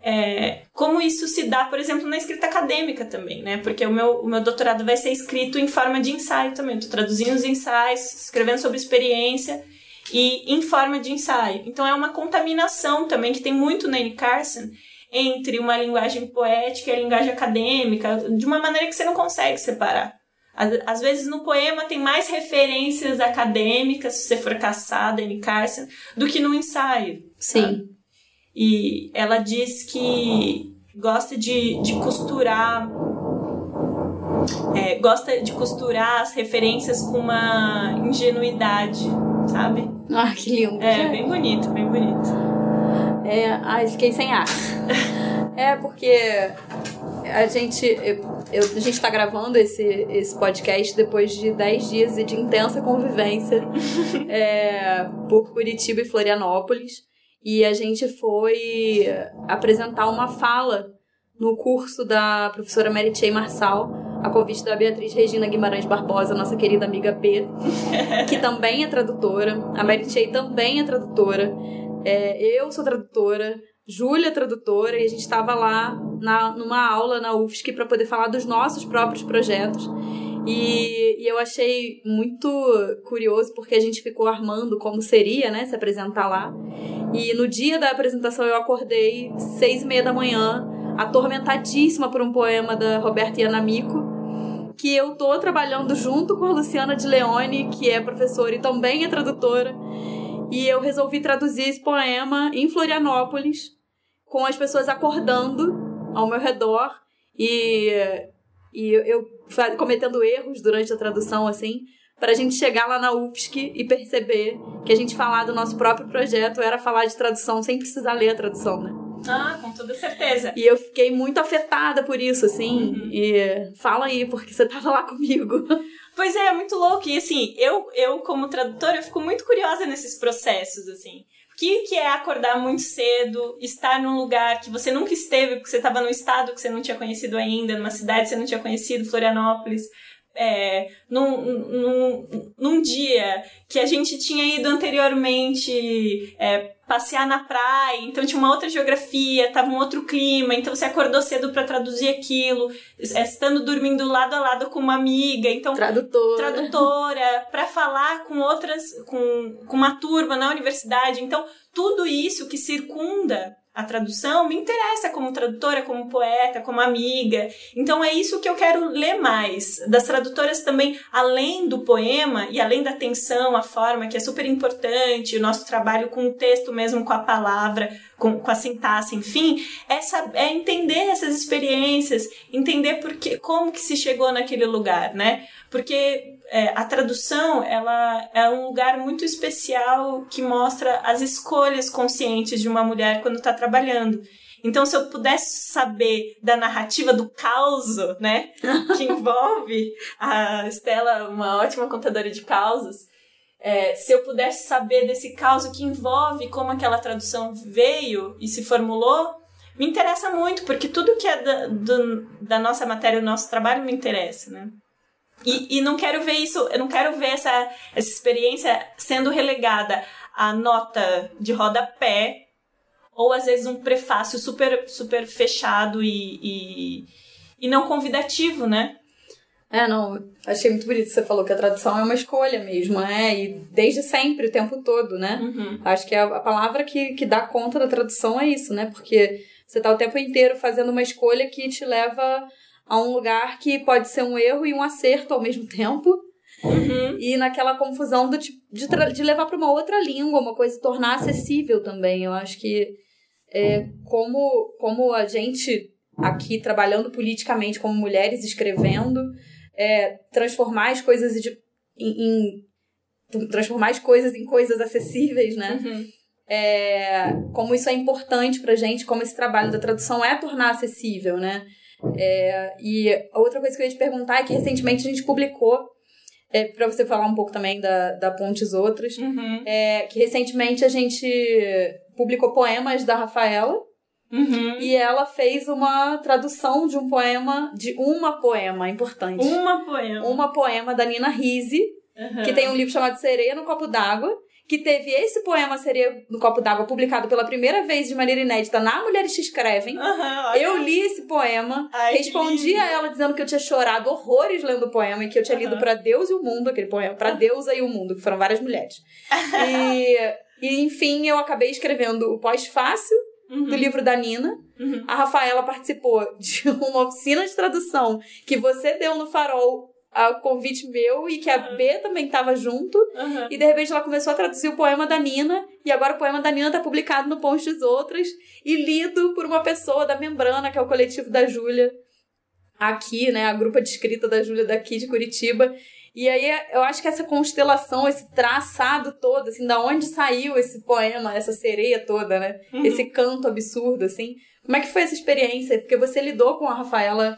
[SPEAKER 2] É, como isso se dá, por exemplo, na escrita acadêmica também, né? Porque o meu, o meu doutorado vai ser escrito em forma de ensaio também. Estou traduzindo os ensaios, escrevendo sobre experiência e em forma de ensaio. Então é uma contaminação também que tem muito na Anne Carson entre uma linguagem poética e a linguagem acadêmica, de uma maneira que você não consegue separar. Às vezes no poema tem mais referências acadêmicas, se você for caçada, Anne Carson, do que no ensaio.
[SPEAKER 1] Sim. Sabe?
[SPEAKER 2] E ela diz que gosta de, de costurar é, gosta de costurar as referências com uma ingenuidade, sabe?
[SPEAKER 1] Ah, que lindo.
[SPEAKER 2] É, bem bonito, bem bonito.
[SPEAKER 1] É, ai, fiquei sem ar. *laughs* é, porque a gente, eu, a gente tá gravando esse, esse podcast depois de 10 dias de intensa convivência *laughs* é, por Curitiba e Florianópolis. E a gente foi apresentar uma fala no curso da professora Mary Chey Marçal, a convite da Beatriz Regina Guimarães Barbosa, nossa querida amiga P, que também é tradutora. A Mary Chey também é tradutora. É, eu sou tradutora, Júlia tradutora, e a gente estava lá na, numa aula na UFSC para poder falar dos nossos próprios projetos. E, e, eu achei muito curioso porque a gente ficou armando como seria, né, se apresentar lá. E no dia da apresentação eu acordei seis e meia da manhã atormentadíssima por um poema da Roberta Ianamico, que eu tô trabalhando junto com a Luciana de Leone, que é professora e também é tradutora. E eu resolvi traduzir esse poema em Florianópolis, com as pessoas acordando ao meu redor e, e eu cometendo erros durante a tradução, assim, para a gente chegar lá na UFSC e perceber que a gente falar do nosso próprio projeto era falar de tradução sem precisar ler a tradução, né?
[SPEAKER 2] Ah, com toda certeza.
[SPEAKER 1] E eu fiquei muito afetada por isso, assim. Uhum. E fala aí, porque você tava lá comigo. *laughs*
[SPEAKER 2] Pois é, é muito louco. E assim, eu, eu como tradutora, eu fico muito curiosa nesses processos, assim. Que, que é acordar muito cedo, estar num lugar que você nunca esteve, porque você estava num estado que você não tinha conhecido ainda, numa cidade que você não tinha conhecido, Florianópolis é, num, num, num dia que a gente tinha ido anteriormente é, passear na praia, então tinha uma outra geografia, tava um outro clima, então você acordou cedo para traduzir aquilo, é, estando dormindo lado a lado com uma amiga, então
[SPEAKER 1] tradutora,
[SPEAKER 2] tradutora para falar com outras, com, com uma turma na universidade, então tudo isso que circunda a tradução me interessa como tradutora, como poeta, como amiga. Então é isso que eu quero ler mais. Das tradutoras também, além do poema e além da atenção, a forma, que é super importante, o nosso trabalho com o texto mesmo, com a palavra, com, com a sintaxe, enfim, essa, é entender essas experiências, entender porque, como que se chegou naquele lugar, né? Porque é, a tradução ela é um lugar muito especial que mostra as escolhas conscientes de uma mulher quando está trabalhando. Então, se eu pudesse saber da narrativa do caos, né, *laughs* que envolve a Estela, uma ótima contadora de causos, é, se eu pudesse saber desse caos que envolve como aquela tradução veio e se formulou, me interessa muito, porque tudo que é da, do, da nossa matéria, do nosso trabalho, me interessa, né? E, e não quero ver isso, eu não quero ver essa, essa experiência sendo relegada à nota de rodapé ou às vezes um prefácio super, super fechado e, e, e não convidativo, né?
[SPEAKER 1] É, não, achei muito bonito que você falou que a tradução é uma escolha mesmo, né? E desde sempre, o tempo todo, né?
[SPEAKER 2] Uhum.
[SPEAKER 1] Acho que a, a palavra que, que dá conta da tradução é isso, né? Porque você tá o tempo inteiro fazendo uma escolha que te leva a um lugar que pode ser um erro e um acerto ao mesmo *laughs* tempo.
[SPEAKER 2] Uhum.
[SPEAKER 1] E naquela confusão do, de, de levar para uma outra língua, uma coisa tornar acessível também. Eu acho que é, como, como a gente aqui trabalhando politicamente como mulheres escrevendo, é, transformar as coisas de, em, em- transformar as coisas em coisas acessíveis, né?
[SPEAKER 2] Uhum.
[SPEAKER 1] É, como isso é importante pra gente, como esse trabalho da tradução é tornar acessível, né? É, e outra coisa que eu ia te perguntar é que recentemente a gente publicou, é, para você falar um pouco também da, da Pontes Outras,
[SPEAKER 2] Uhum.
[SPEAKER 1] é, que recentemente a gente publicou poemas da Rafaela
[SPEAKER 2] Uhum.
[SPEAKER 1] e ela fez uma tradução de um poema, de uma poema importante.
[SPEAKER 2] Uma poema.
[SPEAKER 1] Uma poema da Nina Risi,
[SPEAKER 2] Uhum.
[SPEAKER 1] que tem um livro chamado Sereia no Copo d'Água, que teve esse poema Sereia no Copo d'Água publicado pela primeira vez de maneira inédita na Mulheres que Escrevem.
[SPEAKER 2] Olha.
[SPEAKER 1] Eu li esse poema,
[SPEAKER 2] Ai,
[SPEAKER 1] respondi a ela dizendo que eu tinha chorado horrores lendo o poema e que eu tinha lido pra Deus e o mundo, aquele poema, pra deusa e o mundo, que foram várias mulheres. *laughs* E, e enfim, eu acabei escrevendo o pós-fácil
[SPEAKER 2] Uhum.
[SPEAKER 1] do livro da Nina.
[SPEAKER 2] Uhum.
[SPEAKER 1] A Rafaela participou de *laughs* uma oficina de tradução que você deu no Farol a convite meu e que a
[SPEAKER 2] Uhum.
[SPEAKER 1] B também estava junto.
[SPEAKER 2] Uhum.
[SPEAKER 1] E de repente ela começou a traduzir o poema da Nina. E agora o poema da Nina tá publicado no Pontes Outras e lido por uma pessoa da Membrana, que é o coletivo da Júlia, aqui, né? A grupa de escrita da Júlia daqui de Curitiba. E aí eu acho que essa constelação, esse traçado todo, assim, da onde saiu esse poema, essa sereia toda, né?
[SPEAKER 2] Uhum.
[SPEAKER 1] Esse canto absurdo, assim. Como é que foi essa experiência? Porque você lidou com a Rafaela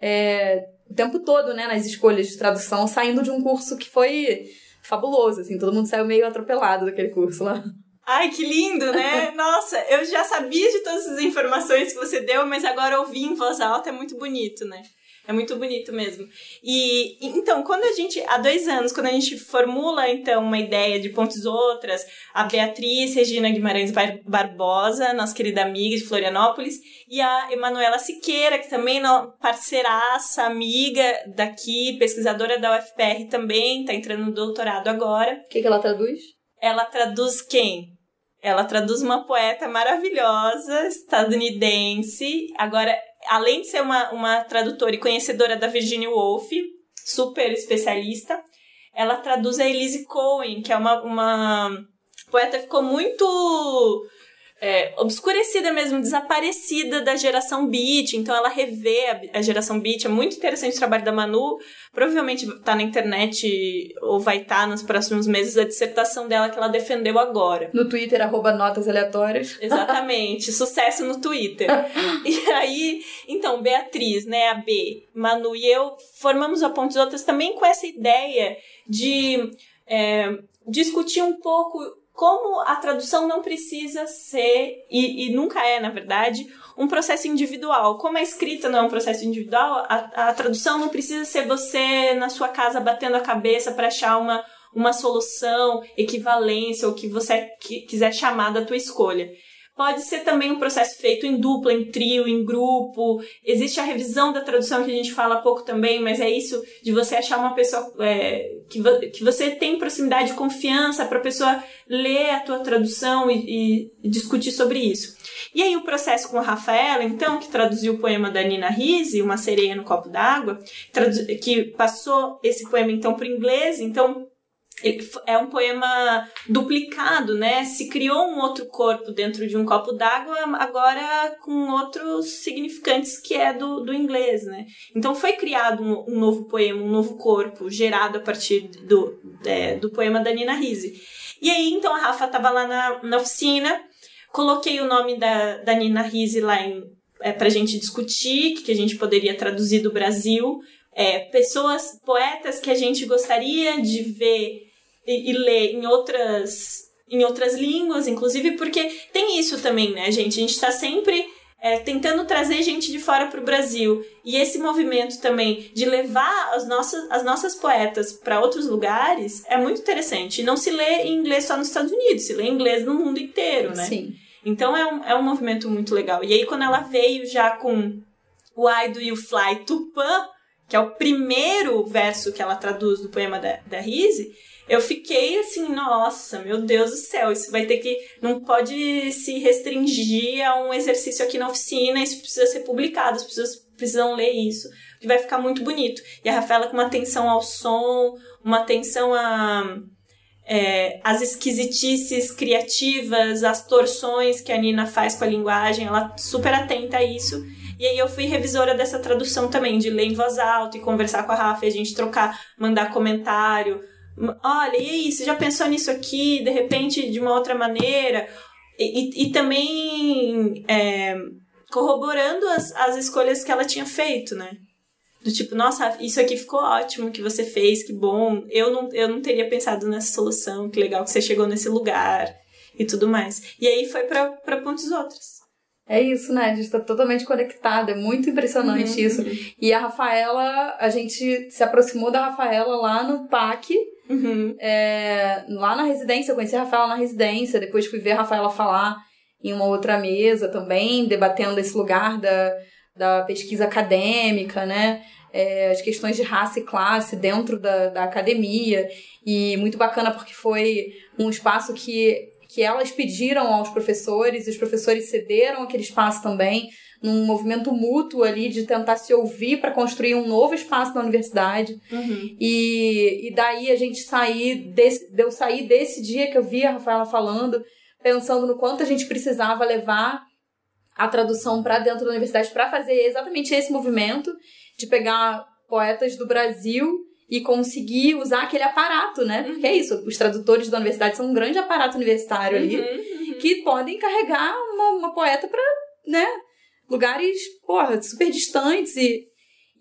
[SPEAKER 1] é, o tempo todo, né, nas escolhas de tradução, saindo de um curso que foi fabuloso, assim, todo mundo saiu meio atropelado daquele curso lá.
[SPEAKER 2] Ai, que lindo, né? *laughs* Nossa, eu já sabia de todas as informações que você deu, mas agora ouvir em voz alta é muito bonito, né? É muito bonito mesmo. E então, quando a gente, há dois anos, quando a gente formula então uma ideia de pontes outras, a Beatriz Regina Guimarães Bar- Barbosa, nossa querida amiga de Florianópolis, e a Emanuela Siqueira, que também é parceiraça, amiga daqui, pesquisadora da UFPR também, tá entrando no doutorado agora.
[SPEAKER 1] O que, que ela traduz?
[SPEAKER 2] Ela traduz quem? Ela traduz uma poeta maravilhosa, estadunidense. Agora, além de ser uma, uma tradutora e conhecedora da Virginia Woolf, super especialista, ela traduz a Elise Cohen, que é uma, uma poeta que ficou muito é, obscurecida mesmo, desaparecida da geração beat. Então ela revê a, a geração beat. É muito interessante o trabalho da Manu. Provavelmente tá na internet ou vai estar nos próximos meses a dissertação dela que ela defendeu agora.
[SPEAKER 1] No Twitter, arroba notas aleatórias. *laughs*
[SPEAKER 2] Exatamente, sucesso no Twitter. *laughs* E aí, então, Beatriz, né, a B, Manu e eu formamos a Pontes Outras também com essa ideia de é, discutir um pouco como a tradução não precisa ser, e, e nunca é, na verdade, um processo individual. Como a escrita não é um processo individual, a, a tradução não precisa ser você na sua casa batendo a cabeça para achar uma, uma solução, equivalência, ou que você qui- quiser chamar da tua escolha. Pode ser também um processo feito em dupla, em trio, em grupo. Existe a revisão da tradução que a gente fala pouco também, mas é isso de você achar uma pessoa é, que, vo- que você tem proximidade e confiança para a pessoa ler a tua tradução e, e discutir sobre isso. E aí o processo com a Rafaela, então, que traduziu o poema da Nina Risi, Uma Sereia no Copo d'Água, que passou esse poema então para o inglês, então é um poema duplicado, né? Se criou um outro corpo dentro de um copo d'água, agora com outros significantes que é do, do inglês, né? Então foi criado um, um novo poema, um novo corpo, gerado a partir do, é, do poema da Nina Risi. E aí, então, a Rafa estava lá na, na oficina, coloquei o nome da, da Nina Risi lá em, é, pra gente discutir, que a gente poderia traduzir do Brasil, é, pessoas, poetas que a gente gostaria de ver e, e ler em outras, em outras línguas, inclusive, porque tem isso também, né, gente? A gente está sempre é, tentando trazer gente de fora para o Brasil. E esse movimento também de levar as nossas, as nossas poetas para outros lugares é muito interessante. E não se lê em inglês só nos Estados Unidos, se lê em inglês no mundo inteiro, né?
[SPEAKER 1] Sim.
[SPEAKER 2] Então é um, é um movimento muito legal. E aí, quando ela veio já com o I Do You Fly Tupã, que é o primeiro verso que ela traduz do poema da, da Rise, eu fiquei assim, nossa, meu Deus do céu, isso vai ter que. Não pode se restringir a um exercício aqui na oficina, isso precisa ser publicado, as pessoas precisam ler isso, que vai ficar muito bonito. E a Rafaela com uma atenção ao som, uma atenção a. É, as esquisitices criativas, as torções que a Nina faz com a linguagem, ela super atenta a isso. E aí eu fui revisora dessa tradução também, de ler em voz alta e conversar com a Rafa, a gente trocar, mandar comentário. Olha, e aí, você já pensou nisso aqui, de repente, de uma outra maneira? E, e, e também é, corroborando as, as escolhas que ela tinha feito, né? Do tipo, nossa, isso aqui ficou ótimo que você fez, que bom. Eu não, eu não teria pensado nessa solução, que legal que você chegou nesse lugar e tudo mais. E aí foi para pontos outros.
[SPEAKER 1] É isso, né? A gente tá totalmente conectada. É muito impressionante uhum. isso. E a Rafaela, a gente se aproximou da Rafaela lá no PAC.
[SPEAKER 2] Uhum.
[SPEAKER 1] É, lá na residência, eu conheci a Rafaela na residência. Depois fui ver a Rafaela falar em uma outra mesa também, debatendo esse lugar da, da pesquisa acadêmica, né? É, as questões de raça e classe dentro da, da academia. E muito bacana porque foi um espaço que que elas pediram aos professores, e os professores cederam aquele espaço também, num movimento mútuo ali de tentar se ouvir para construir um novo espaço na universidade.
[SPEAKER 2] Uhum.
[SPEAKER 1] E, e daí a gente sair desse, deu sair desse dia que eu vi a Rafaela falando, pensando no quanto a gente precisava levar a tradução para dentro da universidade para fazer exatamente esse movimento de pegar poetas do Brasil e conseguir usar aquele aparato, né? Porque é isso, os tradutores da universidade são um grande aparato universitário ali
[SPEAKER 2] uhum, uhum.
[SPEAKER 1] que podem carregar uma, uma poeta para, né, lugares, porra, super distantes e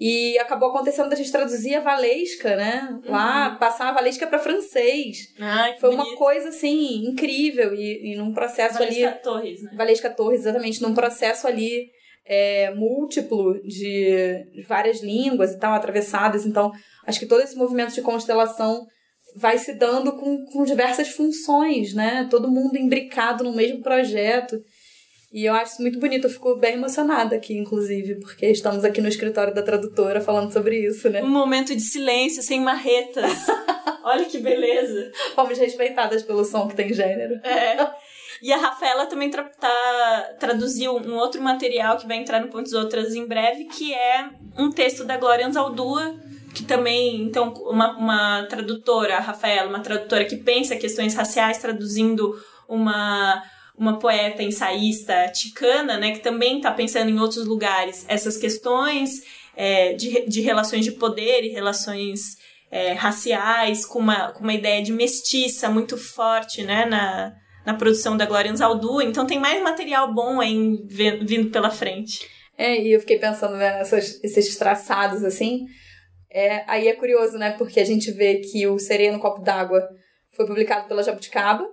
[SPEAKER 1] e acabou acontecendo da gente traduzir a Valesca, né? Lá, uhum. passar a Valesca para francês.
[SPEAKER 2] Ai,
[SPEAKER 1] Foi
[SPEAKER 2] bonito.
[SPEAKER 1] uma coisa, assim, incrível. E, e num processo
[SPEAKER 2] Valesca
[SPEAKER 1] ali...
[SPEAKER 2] Torres, né?
[SPEAKER 1] Valesca Torres, exatamente. Num processo ali é, múltiplo de, de várias línguas e tal, atravessadas. Então, acho que todo esse movimento de constelação vai se dando com, com diversas funções, né? Todo mundo imbricado no mesmo projeto. E eu acho isso muito bonito, eu fico bem emocionada aqui, inclusive, porque estamos aqui no escritório da tradutora falando sobre isso, né?
[SPEAKER 2] Um momento de silêncio, sem marretas. *laughs* Olha que beleza.
[SPEAKER 1] Fomos respeitadas pelo som que tem gênero.
[SPEAKER 2] É. E a Rafaela também tra tá, traduziu um outro material que vai entrar no Pontos Outras em breve, que é um texto da Glória Anzaldúa, que também, então, uma, uma tradutora, a Rafaela, uma tradutora que pensa questões raciais, traduzindo uma uma poeta ensaísta ticana, né, que também está pensando em outros lugares essas questões é, de, de relações de poder e relações é, raciais, com uma, com uma ideia de mestiça muito forte né, na, na produção da Glória Anzaldu. Então tem mais material bom aí vindo pela frente.
[SPEAKER 1] É, e eu fiquei pensando né, nessas, esses traçados assim. É, aí é curioso, né? Porque a gente vê que o Sereia no Copo d'Água foi publicado pela Jabuticaba.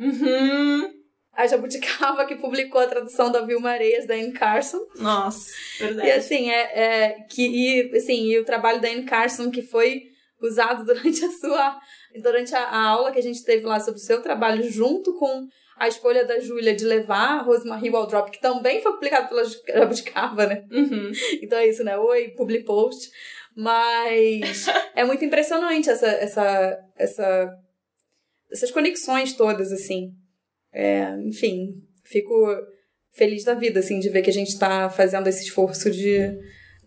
[SPEAKER 2] Uhum
[SPEAKER 1] a Jabuticaba que publicou a tradução da Vilma Areias da Anne Carson.
[SPEAKER 2] Nossa, verdade.
[SPEAKER 1] E assim, é, é que e, assim, e o trabalho da Anne Carson que foi usado *laughs* durante a sua durante a, a, aula que a gente teve lá sobre o seu trabalho junto com a escolha da Júlia de levar a Rosemary Waldrop, que também foi publicado pela Jabuticaba, né?
[SPEAKER 2] Uhum. *laughs*
[SPEAKER 1] Então é isso, né? Oi, public post. Mas *laughs* é muito impressionante essa, essa, essa, essas conexões todas, assim. É, enfim, fico feliz da vida, assim, de ver que a gente está fazendo esse esforço de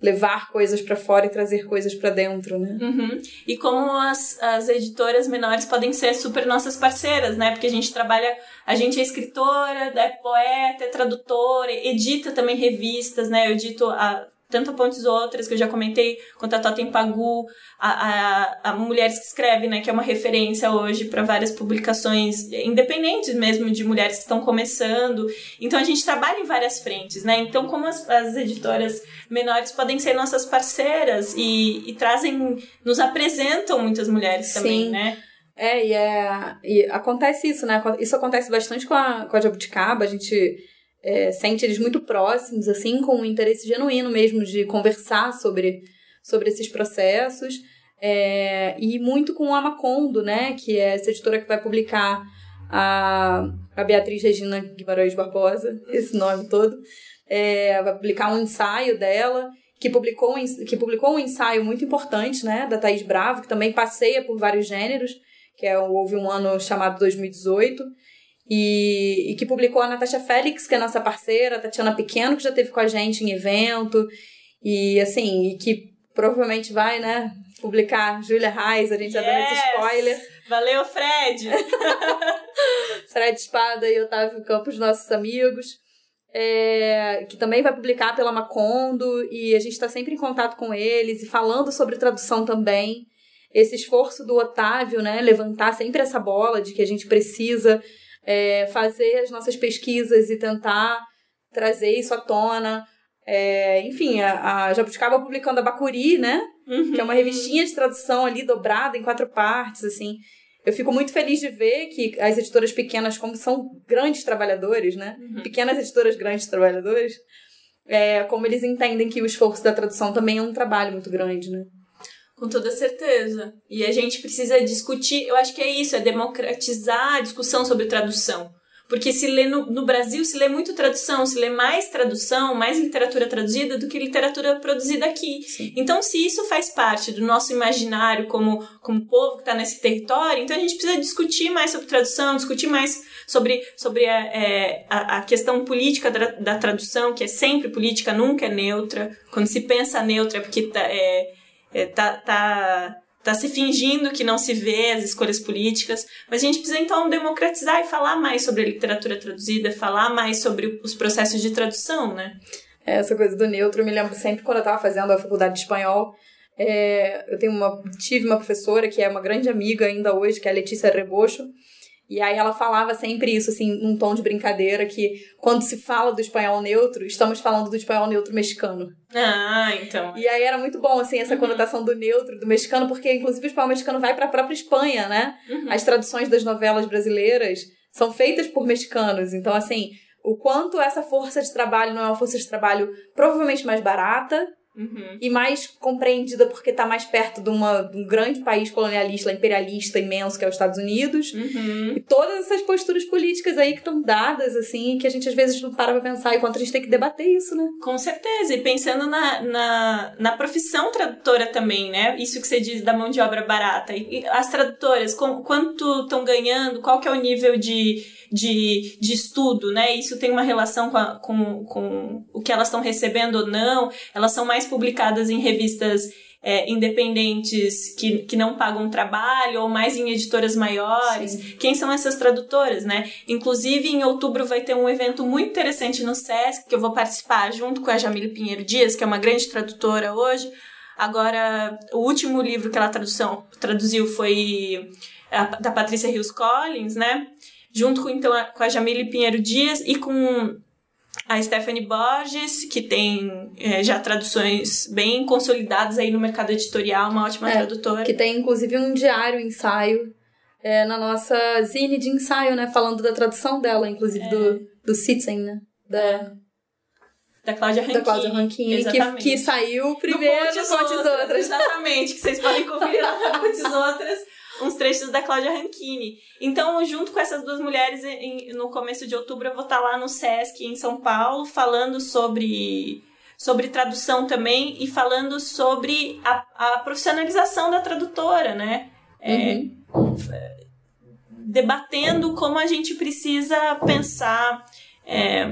[SPEAKER 1] levar coisas para fora e trazer coisas para dentro, né?
[SPEAKER 2] Uhum. E como as, as editoras menores podem ser super nossas parceiras, né? Porque a gente trabalha, a gente é escritora, é poeta, é tradutora, edita também revistas, né? Eu edito a tanto a Pontes Outras, que eu já comentei, quanto a Totem Pagu, a, a, a Mulheres que Escrevem, né, que é uma referência hoje para várias publicações independentes mesmo, de mulheres que estão começando. Então a gente trabalha em várias frentes, né? Então, como as, as editoras menores podem ser nossas parceiras e, e trazem, nos apresentam muitas mulheres também,
[SPEAKER 1] Sim.
[SPEAKER 2] né?
[SPEAKER 1] É, e, é, e acontece isso, né? Isso acontece bastante com a, com a Jabuticaba, a gente é, sente eles muito próximos, assim, com um interesse genuíno mesmo de conversar sobre, sobre esses processos. É, e muito com a Macondo, né, que é essa editora que vai publicar a, a Beatriz Regina Guimarães Barbosa, esse nome todo, é, vai publicar um ensaio dela, que publicou, que publicou um ensaio muito importante, né, da Thaís Bravo, que também passeia por vários gêneros, que é, houve um ano chamado 2018, e, e que publicou a Natasha Félix, que é nossa parceira, a Tatiana Pequeno, que já teve com a gente em evento, e assim, e que provavelmente vai, né, publicar Julia Reis, a gente já yes! dando esse spoiler.
[SPEAKER 2] Valeu, Fred! *laughs*
[SPEAKER 1] Fred Espada e Otávio Campos, nossos amigos. É, que também vai publicar pela Macondo, e a gente está sempre em contato com eles e falando sobre tradução também. Esse esforço do Otávio, né, levantar sempre essa bola de que a gente precisa é, fazer as nossas pesquisas e tentar trazer isso à tona. É, enfim, a, a Jabuticaba publicando a Bacuri, né? Uhum. Que é uma revistinha de tradução ali dobrada em quatro partes, assim. Eu fico muito feliz de ver que as editoras pequenas, como são grandes trabalhadores, né? Uhum. Pequenas editoras, grandes trabalhadores, é, como eles entendem que o esforço da tradução também é um trabalho muito grande, né?
[SPEAKER 2] Com toda certeza. E a gente precisa discutir, eu acho que é isso, é democratizar a discussão sobre tradução. Porque se lê no, no, Brasil se lê muito tradução, se lê mais tradução, mais literatura traduzida do que literatura produzida aqui. Sim. Então, se isso faz parte do nosso imaginário como, como povo que está nesse território, então a gente precisa discutir mais sobre tradução, discutir mais sobre, sobre a, é, a, a, questão política da, da, tradução, que é sempre política, nunca é neutra. Quando se pensa neutra é porque tá, é, é, tá, tá tá se fingindo que não se vê as escolhas políticas, mas a gente precisa então democratizar e falar mais sobre a literatura traduzida, falar mais sobre os processos de tradução, né?
[SPEAKER 1] Essa coisa do neutro, eu me lembro sempre quando eu estava fazendo a faculdade de espanhol, é, eu tenho uma, tive uma professora que é uma grande amiga ainda hoje, que é a Letícia Rebocho, e aí ela falava sempre isso, assim, num tom de brincadeira, que quando se fala do espanhol neutro, estamos falando do espanhol neutro mexicano.
[SPEAKER 2] Ah, então.
[SPEAKER 1] E aí era muito bom, assim, essa uhum. conotação do neutro, do mexicano, porque inclusive o espanhol mexicano vai para a própria Espanha, né? Uhum. As traduções das novelas brasileiras são feitas por mexicanos. Então, assim, o quanto essa força de trabalho não é uma força de trabalho provavelmente mais barata, Uhum. E mais compreendida porque está mais perto de, uma, de um grande país colonialista, imperialista imenso, que é os Estados Unidos. Uhum. E todas essas posturas políticas aí que estão dadas, assim, que a gente às vezes não para pra pensar, enquanto a gente tem que debater isso, né?
[SPEAKER 2] Com certeza. E pensando na, na, na profissão tradutora também, né? Isso que você diz da mão de obra barata. E as tradutoras, com, quanto estão ganhando? Qual que é o nível de de, de estudo, né? Isso tem uma relação com, a, com, com o que elas estão recebendo ou não. Elas são mais publicadas em revistas é, independentes que, que não pagam trabalho ou mais em editoras maiores. Sim. Quem são essas tradutoras, né? Inclusive, em outubro vai ter um evento muito interessante no SESC que eu vou participar junto com a Jamile Pinheiro Dias, que é uma grande tradutora hoje. Agora, o último livro que ela tradução, traduziu foi a, da Patrícia Rios Collins, né? Junto com, então, a, com a Jamile Pinheiro Dias e com a Stephanie Borges, que tem é, já traduções bem consolidadas aí no mercado editorial, uma ótima é, tradutora.
[SPEAKER 1] Que tem inclusive um diário, ensaio, é, na nossa zine de ensaio, né? Falando da tradução dela, inclusive do, é. do Citizen, né? Da,
[SPEAKER 2] da Cláudia Rankine. Da
[SPEAKER 1] Cláudia Rankine, que, que saiu primeiro com as outras. outras.
[SPEAKER 2] Exatamente, que vocês podem conferir lá no Pontes *laughs* Outras uns trechos da Cláudia Rankine. Então, junto com essas duas mulheres, no começo de outubro, eu vou estar lá no SESC em São Paulo, falando sobre, sobre tradução também e falando sobre a, a profissionalização da tradutora, né? É, uhum. debatendo como a gente precisa pensar. É,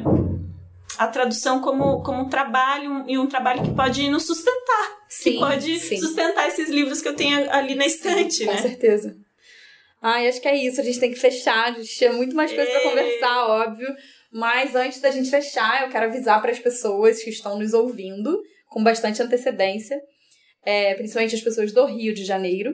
[SPEAKER 2] a tradução como, como um trabalho e um trabalho que pode nos sustentar. Sim, que pode sim. sustentar esses livros que eu tenho ali na estante, sim,
[SPEAKER 1] né?
[SPEAKER 2] Com
[SPEAKER 1] certeza. Ai, acho que é isso. A gente tem que fechar. A gente tinha muito mais coisa para conversar, óbvio. Mas antes da gente fechar, eu quero avisar para as pessoas que estão nos ouvindo com bastante antecedência, é, principalmente as pessoas do Rio de Janeiro,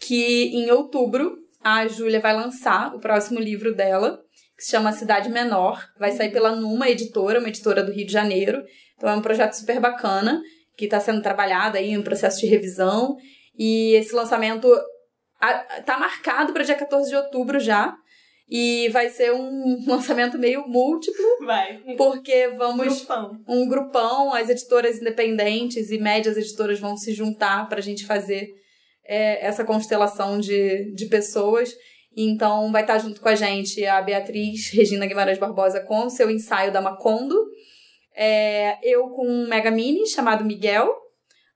[SPEAKER 1] que em outubro a Júlia vai lançar o próximo livro dela, que se chama Cidade Menor. Vai sair pela Numa Editora, uma editora do Rio de Janeiro. Então é um projeto super bacana, que está sendo trabalhado aí em um processo de revisão. E esse lançamento tá marcado para dia 14 de outubro já. E vai ser um *laughs* lançamento meio múltiplo.
[SPEAKER 2] Vai.
[SPEAKER 1] Porque vamos.
[SPEAKER 2] Grupão.
[SPEAKER 1] Um grupão, as editoras independentes e médias editoras vão se juntar para a gente fazer é, essa constelação de, de pessoas. Então vai estar junto com a gente a Beatriz Regina Guimarães Barbosa com o seu ensaio da Macondo. É, eu com um Mega Mini chamado Miguel,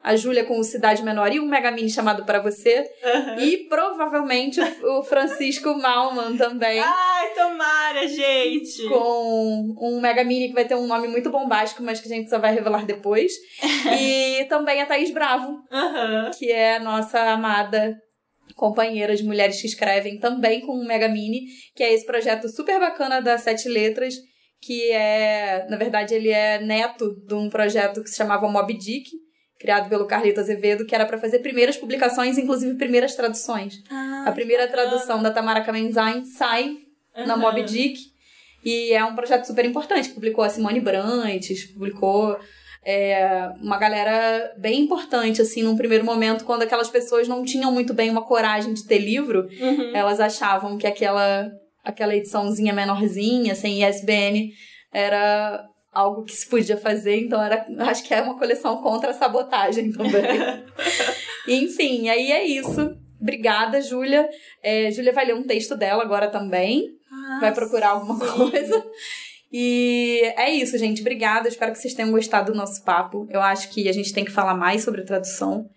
[SPEAKER 1] a Júlia com o Cidade Menor e um Mega Mini chamado Para Você.
[SPEAKER 2] Aham.
[SPEAKER 1] E provavelmente o Francisco Malman também.
[SPEAKER 2] Ai, tomara, gente!
[SPEAKER 1] Com um Mega Mini que vai ter um nome muito bombástico, mas que a gente só vai revelar depois. *laughs* e também a Thaís Bravo,
[SPEAKER 2] Aham.
[SPEAKER 1] que é a nossa amada companheira de mulheres que escrevem, também com um Mega Mini, que é esse projeto super bacana da Sete Letras, que é, na verdade, ele é neto de um projeto que se chamava Mob Dick, criado pelo Carlito Azevedo, que era para fazer primeiras publicações, inclusive primeiras traduções.
[SPEAKER 2] Ah,
[SPEAKER 1] A primeira tradução da Tamara Kamenzain sai na
[SPEAKER 2] Aham.
[SPEAKER 1] Mob Dick. E é um projeto super importante. Publicou a Simone Brantes, publicou é, uma galera bem importante, assim, num primeiro momento, quando aquelas pessoas não tinham muito bem uma coragem de ter livro,
[SPEAKER 2] Uhum.
[SPEAKER 1] elas achavam que aquela, aquela ediçãozinha menorzinha, sem ISBN, era algo que se podia fazer, então era, acho que é uma coleção contra a sabotagem *laughs* também. Enfim, aí é isso. Obrigada, Júlia. É, Júlia vai ler um texto dela agora também. vai procurar alguma
[SPEAKER 2] Ah, sim.
[SPEAKER 1] coisa. E é isso, gente. Obrigada. Espero que vocês tenham gostado do nosso papo. Eu acho que a gente tem que falar mais sobre tradução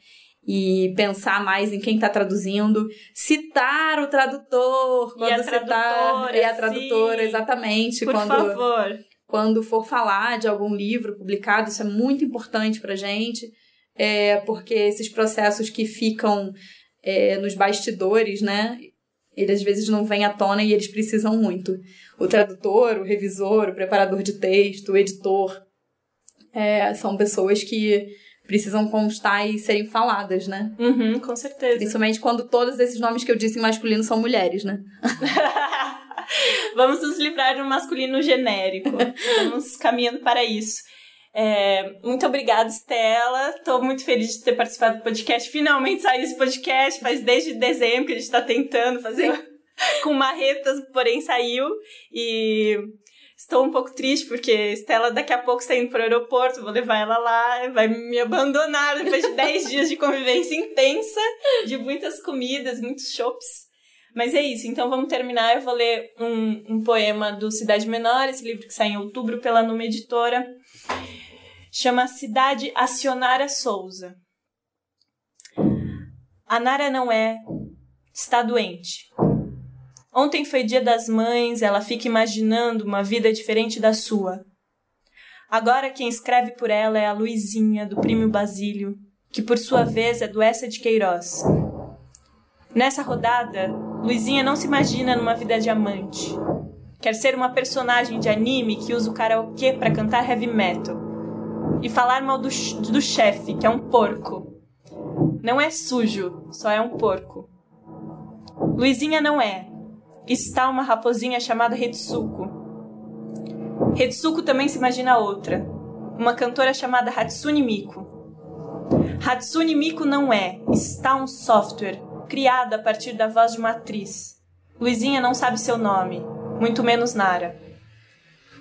[SPEAKER 1] e pensar mais em quem está traduzindo, citar o tradutor quando
[SPEAKER 2] a
[SPEAKER 1] citar e a tradutora,
[SPEAKER 2] sim.
[SPEAKER 1] exatamente,
[SPEAKER 2] Por
[SPEAKER 1] quando
[SPEAKER 2] favor.
[SPEAKER 1] quando for falar de algum livro publicado, isso é muito importante pra gente, é, porque esses processos que ficam é, nos bastidores, né? Eles às vezes não vêm à tona e eles precisam muito. O tradutor, o revisor, o preparador de texto, o editor, é, são pessoas que precisam constar e serem faladas, né?
[SPEAKER 2] Uhum, com certeza.
[SPEAKER 1] Principalmente quando todos esses nomes que eu disse em masculino são mulheres, né? *laughs*
[SPEAKER 2] Vamos nos livrar do masculino genérico. *laughs* Vamos caminhando para isso. É, muito obrigada, Estela. Estou muito feliz de ter participado do podcast. Finalmente saiu esse podcast. Faz desde dezembro que a gente está tentando fazer *laughs* com marretas, porém saiu. E estou um pouco triste porque Estela daqui a pouco está indo para o aeroporto. Vou levar ela lá, vai me abandonar depois de *laughs* 10 dias de convivência intensa, de muitas comidas, muitos chopps. Mas é isso, então vamos terminar. Eu vou ler um, um poema do Cidade Menor, esse livro que sai em outubro pela Numa Editora. Chama Cidade Acionara Souza. A Nara não é, está doente. Ontem foi dia das mães, ela fica imaginando uma vida diferente da sua. Agora quem escreve por ela é a Luizinha, do primo Basílio, que por sua vez é do Essa de Queiroz. Nessa rodada, Luizinha não se imagina numa vida de amante. Quer ser uma personagem de anime que usa o karaokê para cantar heavy metal. E falar mal do, do chefe, que é um porco. Não é sujo, só é um porco. Luizinha não é. Está uma raposinha chamada Retsuko. Retsuko também se imagina outra. Uma cantora chamada Hatsune Miku. Hatsune Miku não é. Está um software criado a partir da voz de uma atriz. Luizinha não sabe seu nome, muito menos Nara.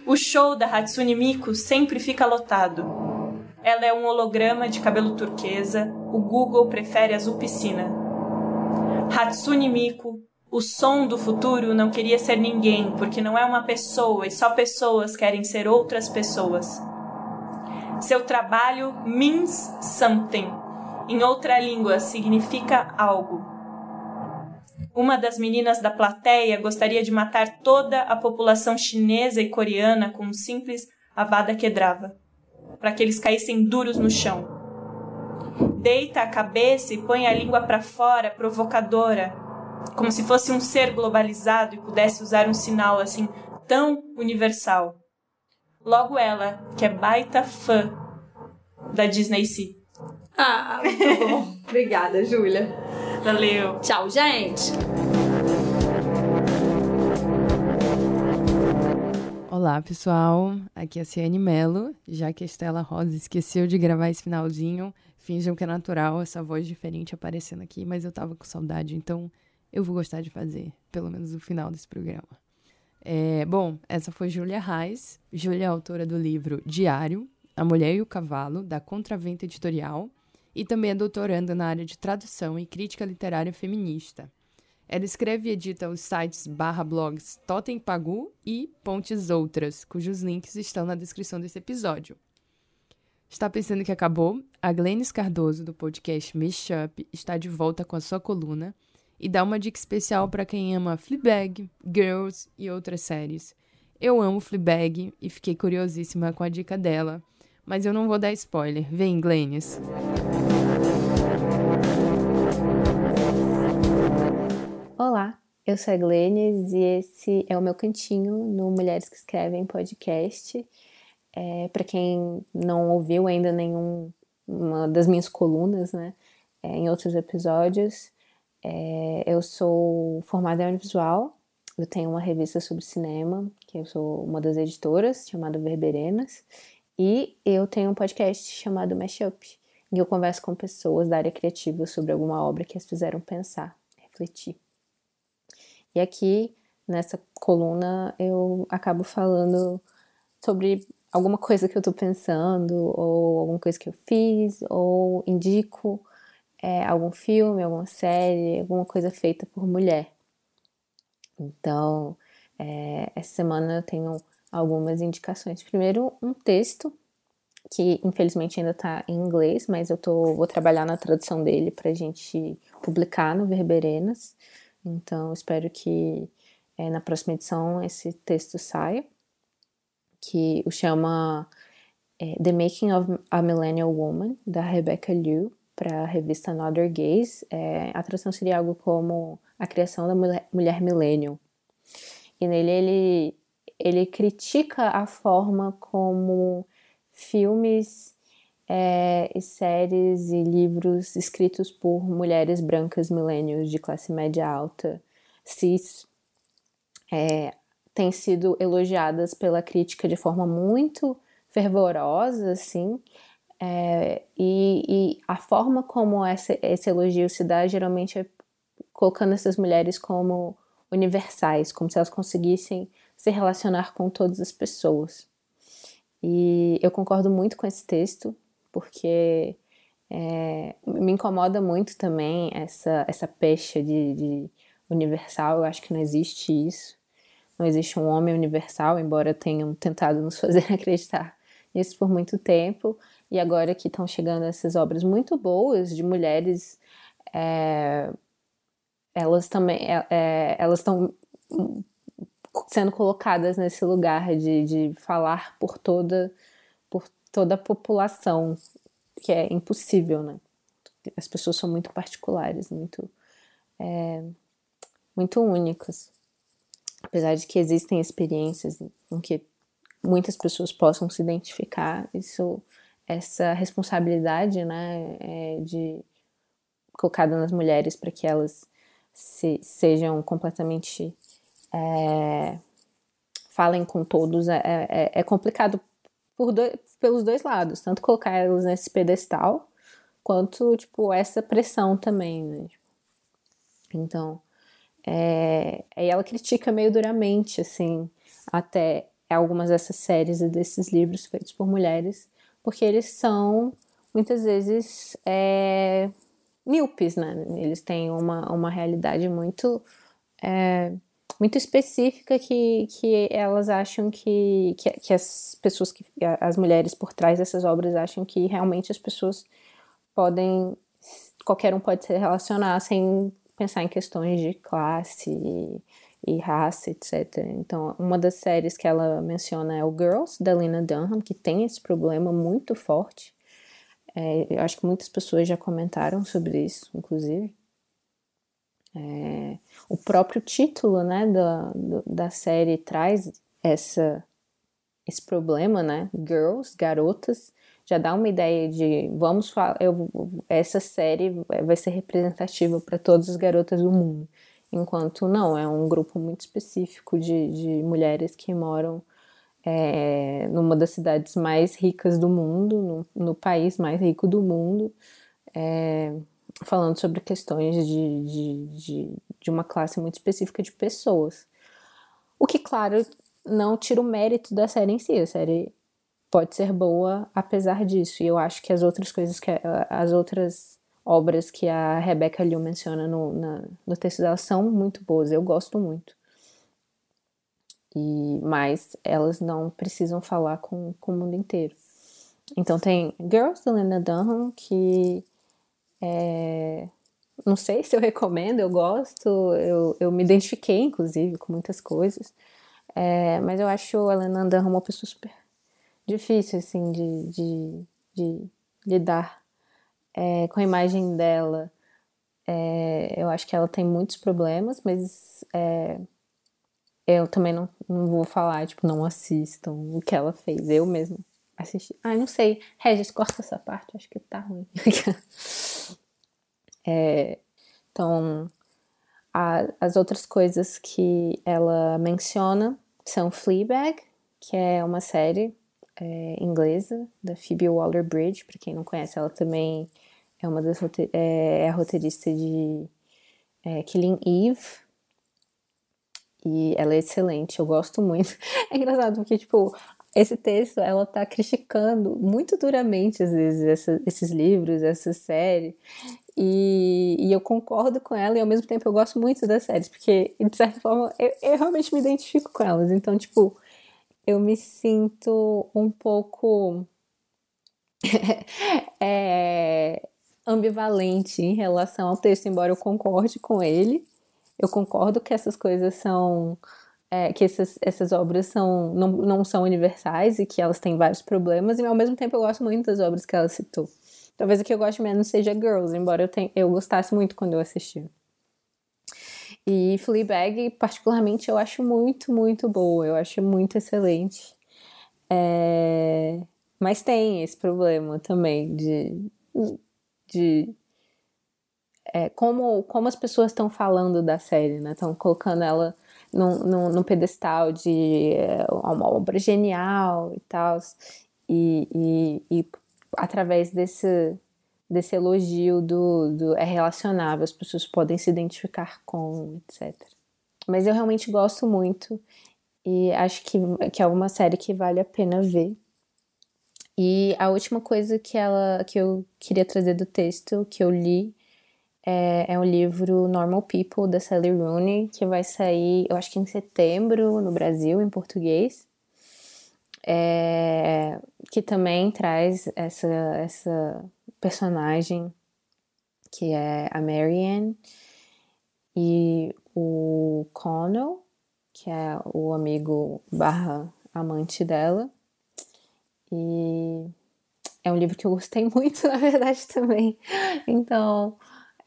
[SPEAKER 2] O show da Hatsune Miku sempre fica lotado. Ela é um holograma de cabelo turquesa, o Google prefere azul piscina. Hatsune Miku, o som do futuro não queria ser ninguém, porque não é uma pessoa e só pessoas querem ser outras pessoas. Seu trabalho means something. Em outra língua, significa algo. Uma das meninas da plateia gostaria de matar toda a população chinesa e coreana com um simples Avada Kedavra, para que eles caíssem duros no chão. Deita a cabeça e põe a língua para fora, provocadora, como se fosse um ser globalizado e pudesse usar um sinal assim tão universal. Logo ela, que é baita fã da Disney Sea.
[SPEAKER 1] Ah, muito bom. *laughs* Obrigada, Júlia.
[SPEAKER 2] Valeu!
[SPEAKER 1] Tchau, gente.
[SPEAKER 3] Olá, pessoal. Aqui é a Ciane Mello. Já que a Estela Rosa esqueceu de gravar esse finalzinho, finjam que é natural essa voz diferente aparecendo aqui, mas eu tava com saudade, então eu vou gostar de fazer, pelo menos o final desse programa. É, bom, essa foi Júlia Reis. Júlia é autora do livro Diário, A Mulher e o Cavalo, da Contravento Editorial, e também é doutoranda na área de tradução e crítica literária feminista. Ela escreve e edita os sites barra blogs Totem Pagu e Pontes Outras, cujos links estão na descrição desse episódio. Está pensando que acabou? A Glennis Cardoso, do podcast Mashup, está de volta com a sua coluna e dá uma dica especial para quem ama Fleabag, Girls e outras séries. Eu amo Fleabag e fiquei curiosíssima com a dica dela, mas eu não vou dar spoiler. Vem, Glennis!
[SPEAKER 4] Olá, eu sou a Glennis e esse é o meu cantinho no Mulheres que Escrevem podcast. É, Para quem não ouviu ainda nenhum uma das minhas colunas, né, é, em outros episódios, é, eu sou formada em audiovisual, eu tenho uma revista sobre cinema, que eu sou uma das editoras, chamada Verberenas, e eu tenho um podcast chamado Mashup, em que eu converso com pessoas da área criativa sobre alguma obra que as fizeram pensar, refletir. E aqui, nessa coluna, eu acabo falando sobre alguma coisa que eu tô pensando, ou alguma coisa que eu fiz, ou indico é, algum filme, alguma série, alguma coisa feita por mulher. Então, é, essa semana eu tenho algumas indicações. Primeiro, um texto que infelizmente ainda está em inglês, mas eu tô, vou trabalhar na tradução dele para a gente publicar no Verberenas. Então, espero que é, na próxima edição esse texto saia, que o chama é, The Making of a Millennial Woman, da Rebecca Liu, para a revista Another Gaze. É, a tradução seria algo como A Criação da Mulher, mulher Millennial. E nele ele, ele critica a forma como filmes é, e séries e livros escritos por mulheres brancas millennials de classe média alta, cis, é, têm sido elogiadas pela crítica de forma muito fervorosa, assim, é, e, e, a forma como essa, esse elogio se dá geralmente é colocando essas mulheres como universais, como se elas conseguissem se relacionar com todas as pessoas. E eu concordo muito com esse texto, porque é, me incomoda muito também essa, essa pecha de, de, universal. Eu acho que não existe isso. Não existe um homem universal, embora tenham tentado nos fazer *laughs* acreditar nisso por muito tempo. E agora que estão chegando essas obras muito boas de mulheres, é, elas também é, é elas estão sendo colocadas nesse lugar de, de falar por toda toda a população, que é impossível, né? As pessoas são muito particulares, muito, é, muito únicas. Apesar de que existem experiências em que muitas pessoas possam se identificar, isso, essa responsabilidade, né, é de colocada nas mulheres para que elas se, sejam completamente é, falem com todos é, é, é complicado dois, pelos dois lados, tanto colocar elas nesse pedestal, quanto, tipo, essa pressão também, né? Então, é, aí ela critica meio duramente, assim, até algumas dessas séries e desses livros feitos por mulheres, porque eles são, muitas vezes, é, míopes, né? Eles têm uma, uma realidade muito... É, muito específica que, que elas acham que, que, que as pessoas, que as mulheres por trás dessas obras acham que realmente as pessoas podem, qualquer um pode se relacionar sem pensar em questões de classe e, e raça, etc. Então, uma das séries que ela menciona é o Girls, da Lena Dunham, que tem esse problema muito forte. É, eu acho que muitas pessoas já comentaram sobre isso, inclusive. É, o próprio título né, da, da série traz essa, esse problema, né? Girls, garotas, já dá uma ideia de vamos falar, eu, essa série vai ser representativa para todas as garotas do mundo. Enquanto não, é um grupo muito específico de, de mulheres que moram é, numa das cidades mais ricas do mundo, no, no país mais rico do mundo. É, falando sobre questões de, de, de, de uma classe muito específica de pessoas. O que, claro, não tira o mérito da série em si. A série pode ser boa apesar disso. E eu acho que as outras coisas que as outras obras que a Rebecca Liu menciona no, na, no texto dela são muito boas, eu gosto muito. E, mas elas não precisam falar com, com o mundo inteiro. Então tem Girls da Lena Dunham, que é, não sei se eu recomendo, eu gosto, eu, eu me identifiquei, inclusive, com muitas coisas. É, mas eu acho a Lena Dunham uma pessoa super difícil, assim, de, de, de lidar é, com a imagem dela. É, eu acho que ela tem muitos problemas, mas é, eu também não, não vou falar, tipo, não assistam o que ela fez. Eu mesmo assisti. Ah, não sei. Regis, corta essa parte, acho que tá ruim. *laughs* é, então, a, as outras coisas que ela menciona são Fleabag, que é uma série é, inglesa da Phoebe Waller-Bridge, para quem não conhece, ela também é uma das é, é a roteirista de é, Killing Eve, e ela é excelente, eu gosto muito. *laughs* É engraçado porque, tipo, esse texto ela tá criticando muito duramente, às vezes, essa, esses livros, essa série. E, e, eu concordo com ela e ao mesmo tempo eu gosto muito das séries, porque de certa forma eu, eu realmente me identifico com elas. Então, tipo, eu me sinto um pouco *laughs* é, ambivalente em relação ao texto, embora eu concorde com ele. Eu concordo que essas coisas são. É, que essas, essas obras são, não, não são universais e que elas têm vários problemas, e ao mesmo tempo eu gosto muito das obras que ela citou. Talvez a que eu goste menos seja Girls, embora eu, tenha, eu gostasse muito quando eu assisti. E Fleabag, particularmente, eu acho muito, muito boa. Eu acho muito excelente. É... Mas tem esse problema também de... de é, como, como as pessoas estão falando da série, né? Estão colocando ela num, num, num pedestal de é, uma obra genial e tal. E, e, e através desse, desse elogio do, do é relacionável, as pessoas podem se identificar com, etc. Mas eu realmente gosto muito e acho que, que é uma série que vale a pena ver. E a última coisa que ela que eu queria trazer do texto que eu li é, é o livro Normal People da Sally Rooney, que vai sair, eu acho que em setembro no Brasil, em português é, que também traz essa, essa personagem que é a Marianne e o Connell, que é o amigo barra amante dela. E é um livro que eu gostei *laughs* muito, na verdade, também. Então,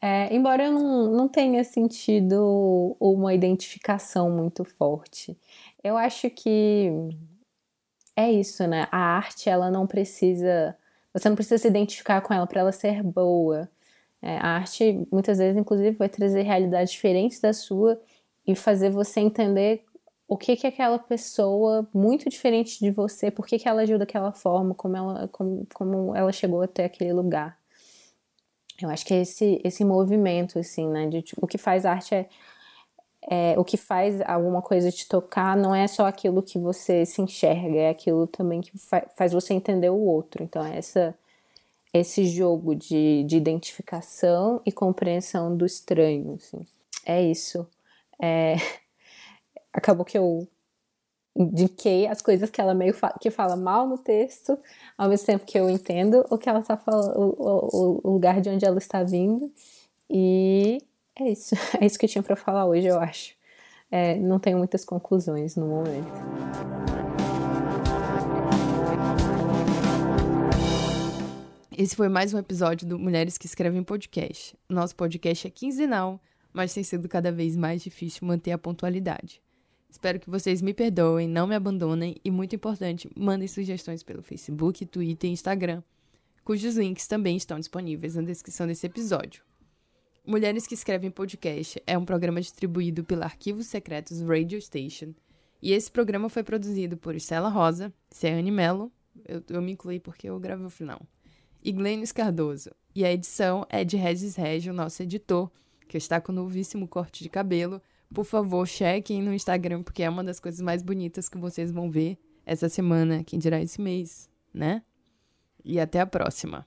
[SPEAKER 4] é, embora eu não, não tenha sentido uma identificação muito forte, eu acho que é isso, né? A arte, ela não precisa. Você não precisa se identificar com ela para ela ser boa. É, a arte, muitas vezes, inclusive, vai trazer realidades diferentes da sua e fazer você entender o que que aquela pessoa muito diferente de você, por que, que ela agiu daquela forma, como ela, como, como ela chegou até aquele lugar. Eu acho que é esse, esse movimento, assim, né? De, tipo, o que faz arte é é, o que faz alguma coisa te tocar não é só aquilo que você se enxerga, é aquilo também que fa faz você entender o outro. Então, é essa, esse jogo de, de identificação e compreensão do estranho. Assim. É isso. É... *laughs* Acabou que eu indiquei as coisas que ela meio fa que fala mal no texto, ao mesmo tempo que eu entendo o que ela está falando, o, o, o lugar de onde ela está vindo. E é isso. *laughs* É isso que eu tinha para falar hoje, eu acho. É, não tenho muitas conclusões no momento.
[SPEAKER 3] Esse foi mais um episódio do Mulheres que Escrevem Podcast. Nosso podcast é quinzenal, mas tem sido cada vez mais difícil manter a pontualidade. Espero que vocês me perdoem, não me abandonem e, muito importante, mandem sugestões pelo Facebook, Twitter e Instagram, cujos links também estão disponíveis na descrição desse episódio. Mulheres que Escrevem Podcast é um programa distribuído pela Arquivos Secretos Radio Station. E esse programa foi produzido por Estela Rosa, Ciane Mello, eu, eu me incluí porque eu gravei o final, e Glennis Cardoso. E a edição é de Regis Regio, nosso editor, que está com o novíssimo corte de cabelo. Por favor, chequem no Instagram, porque é uma das coisas mais bonitas que vocês vão ver essa semana, quem dirá esse mês, né? E até a próxima.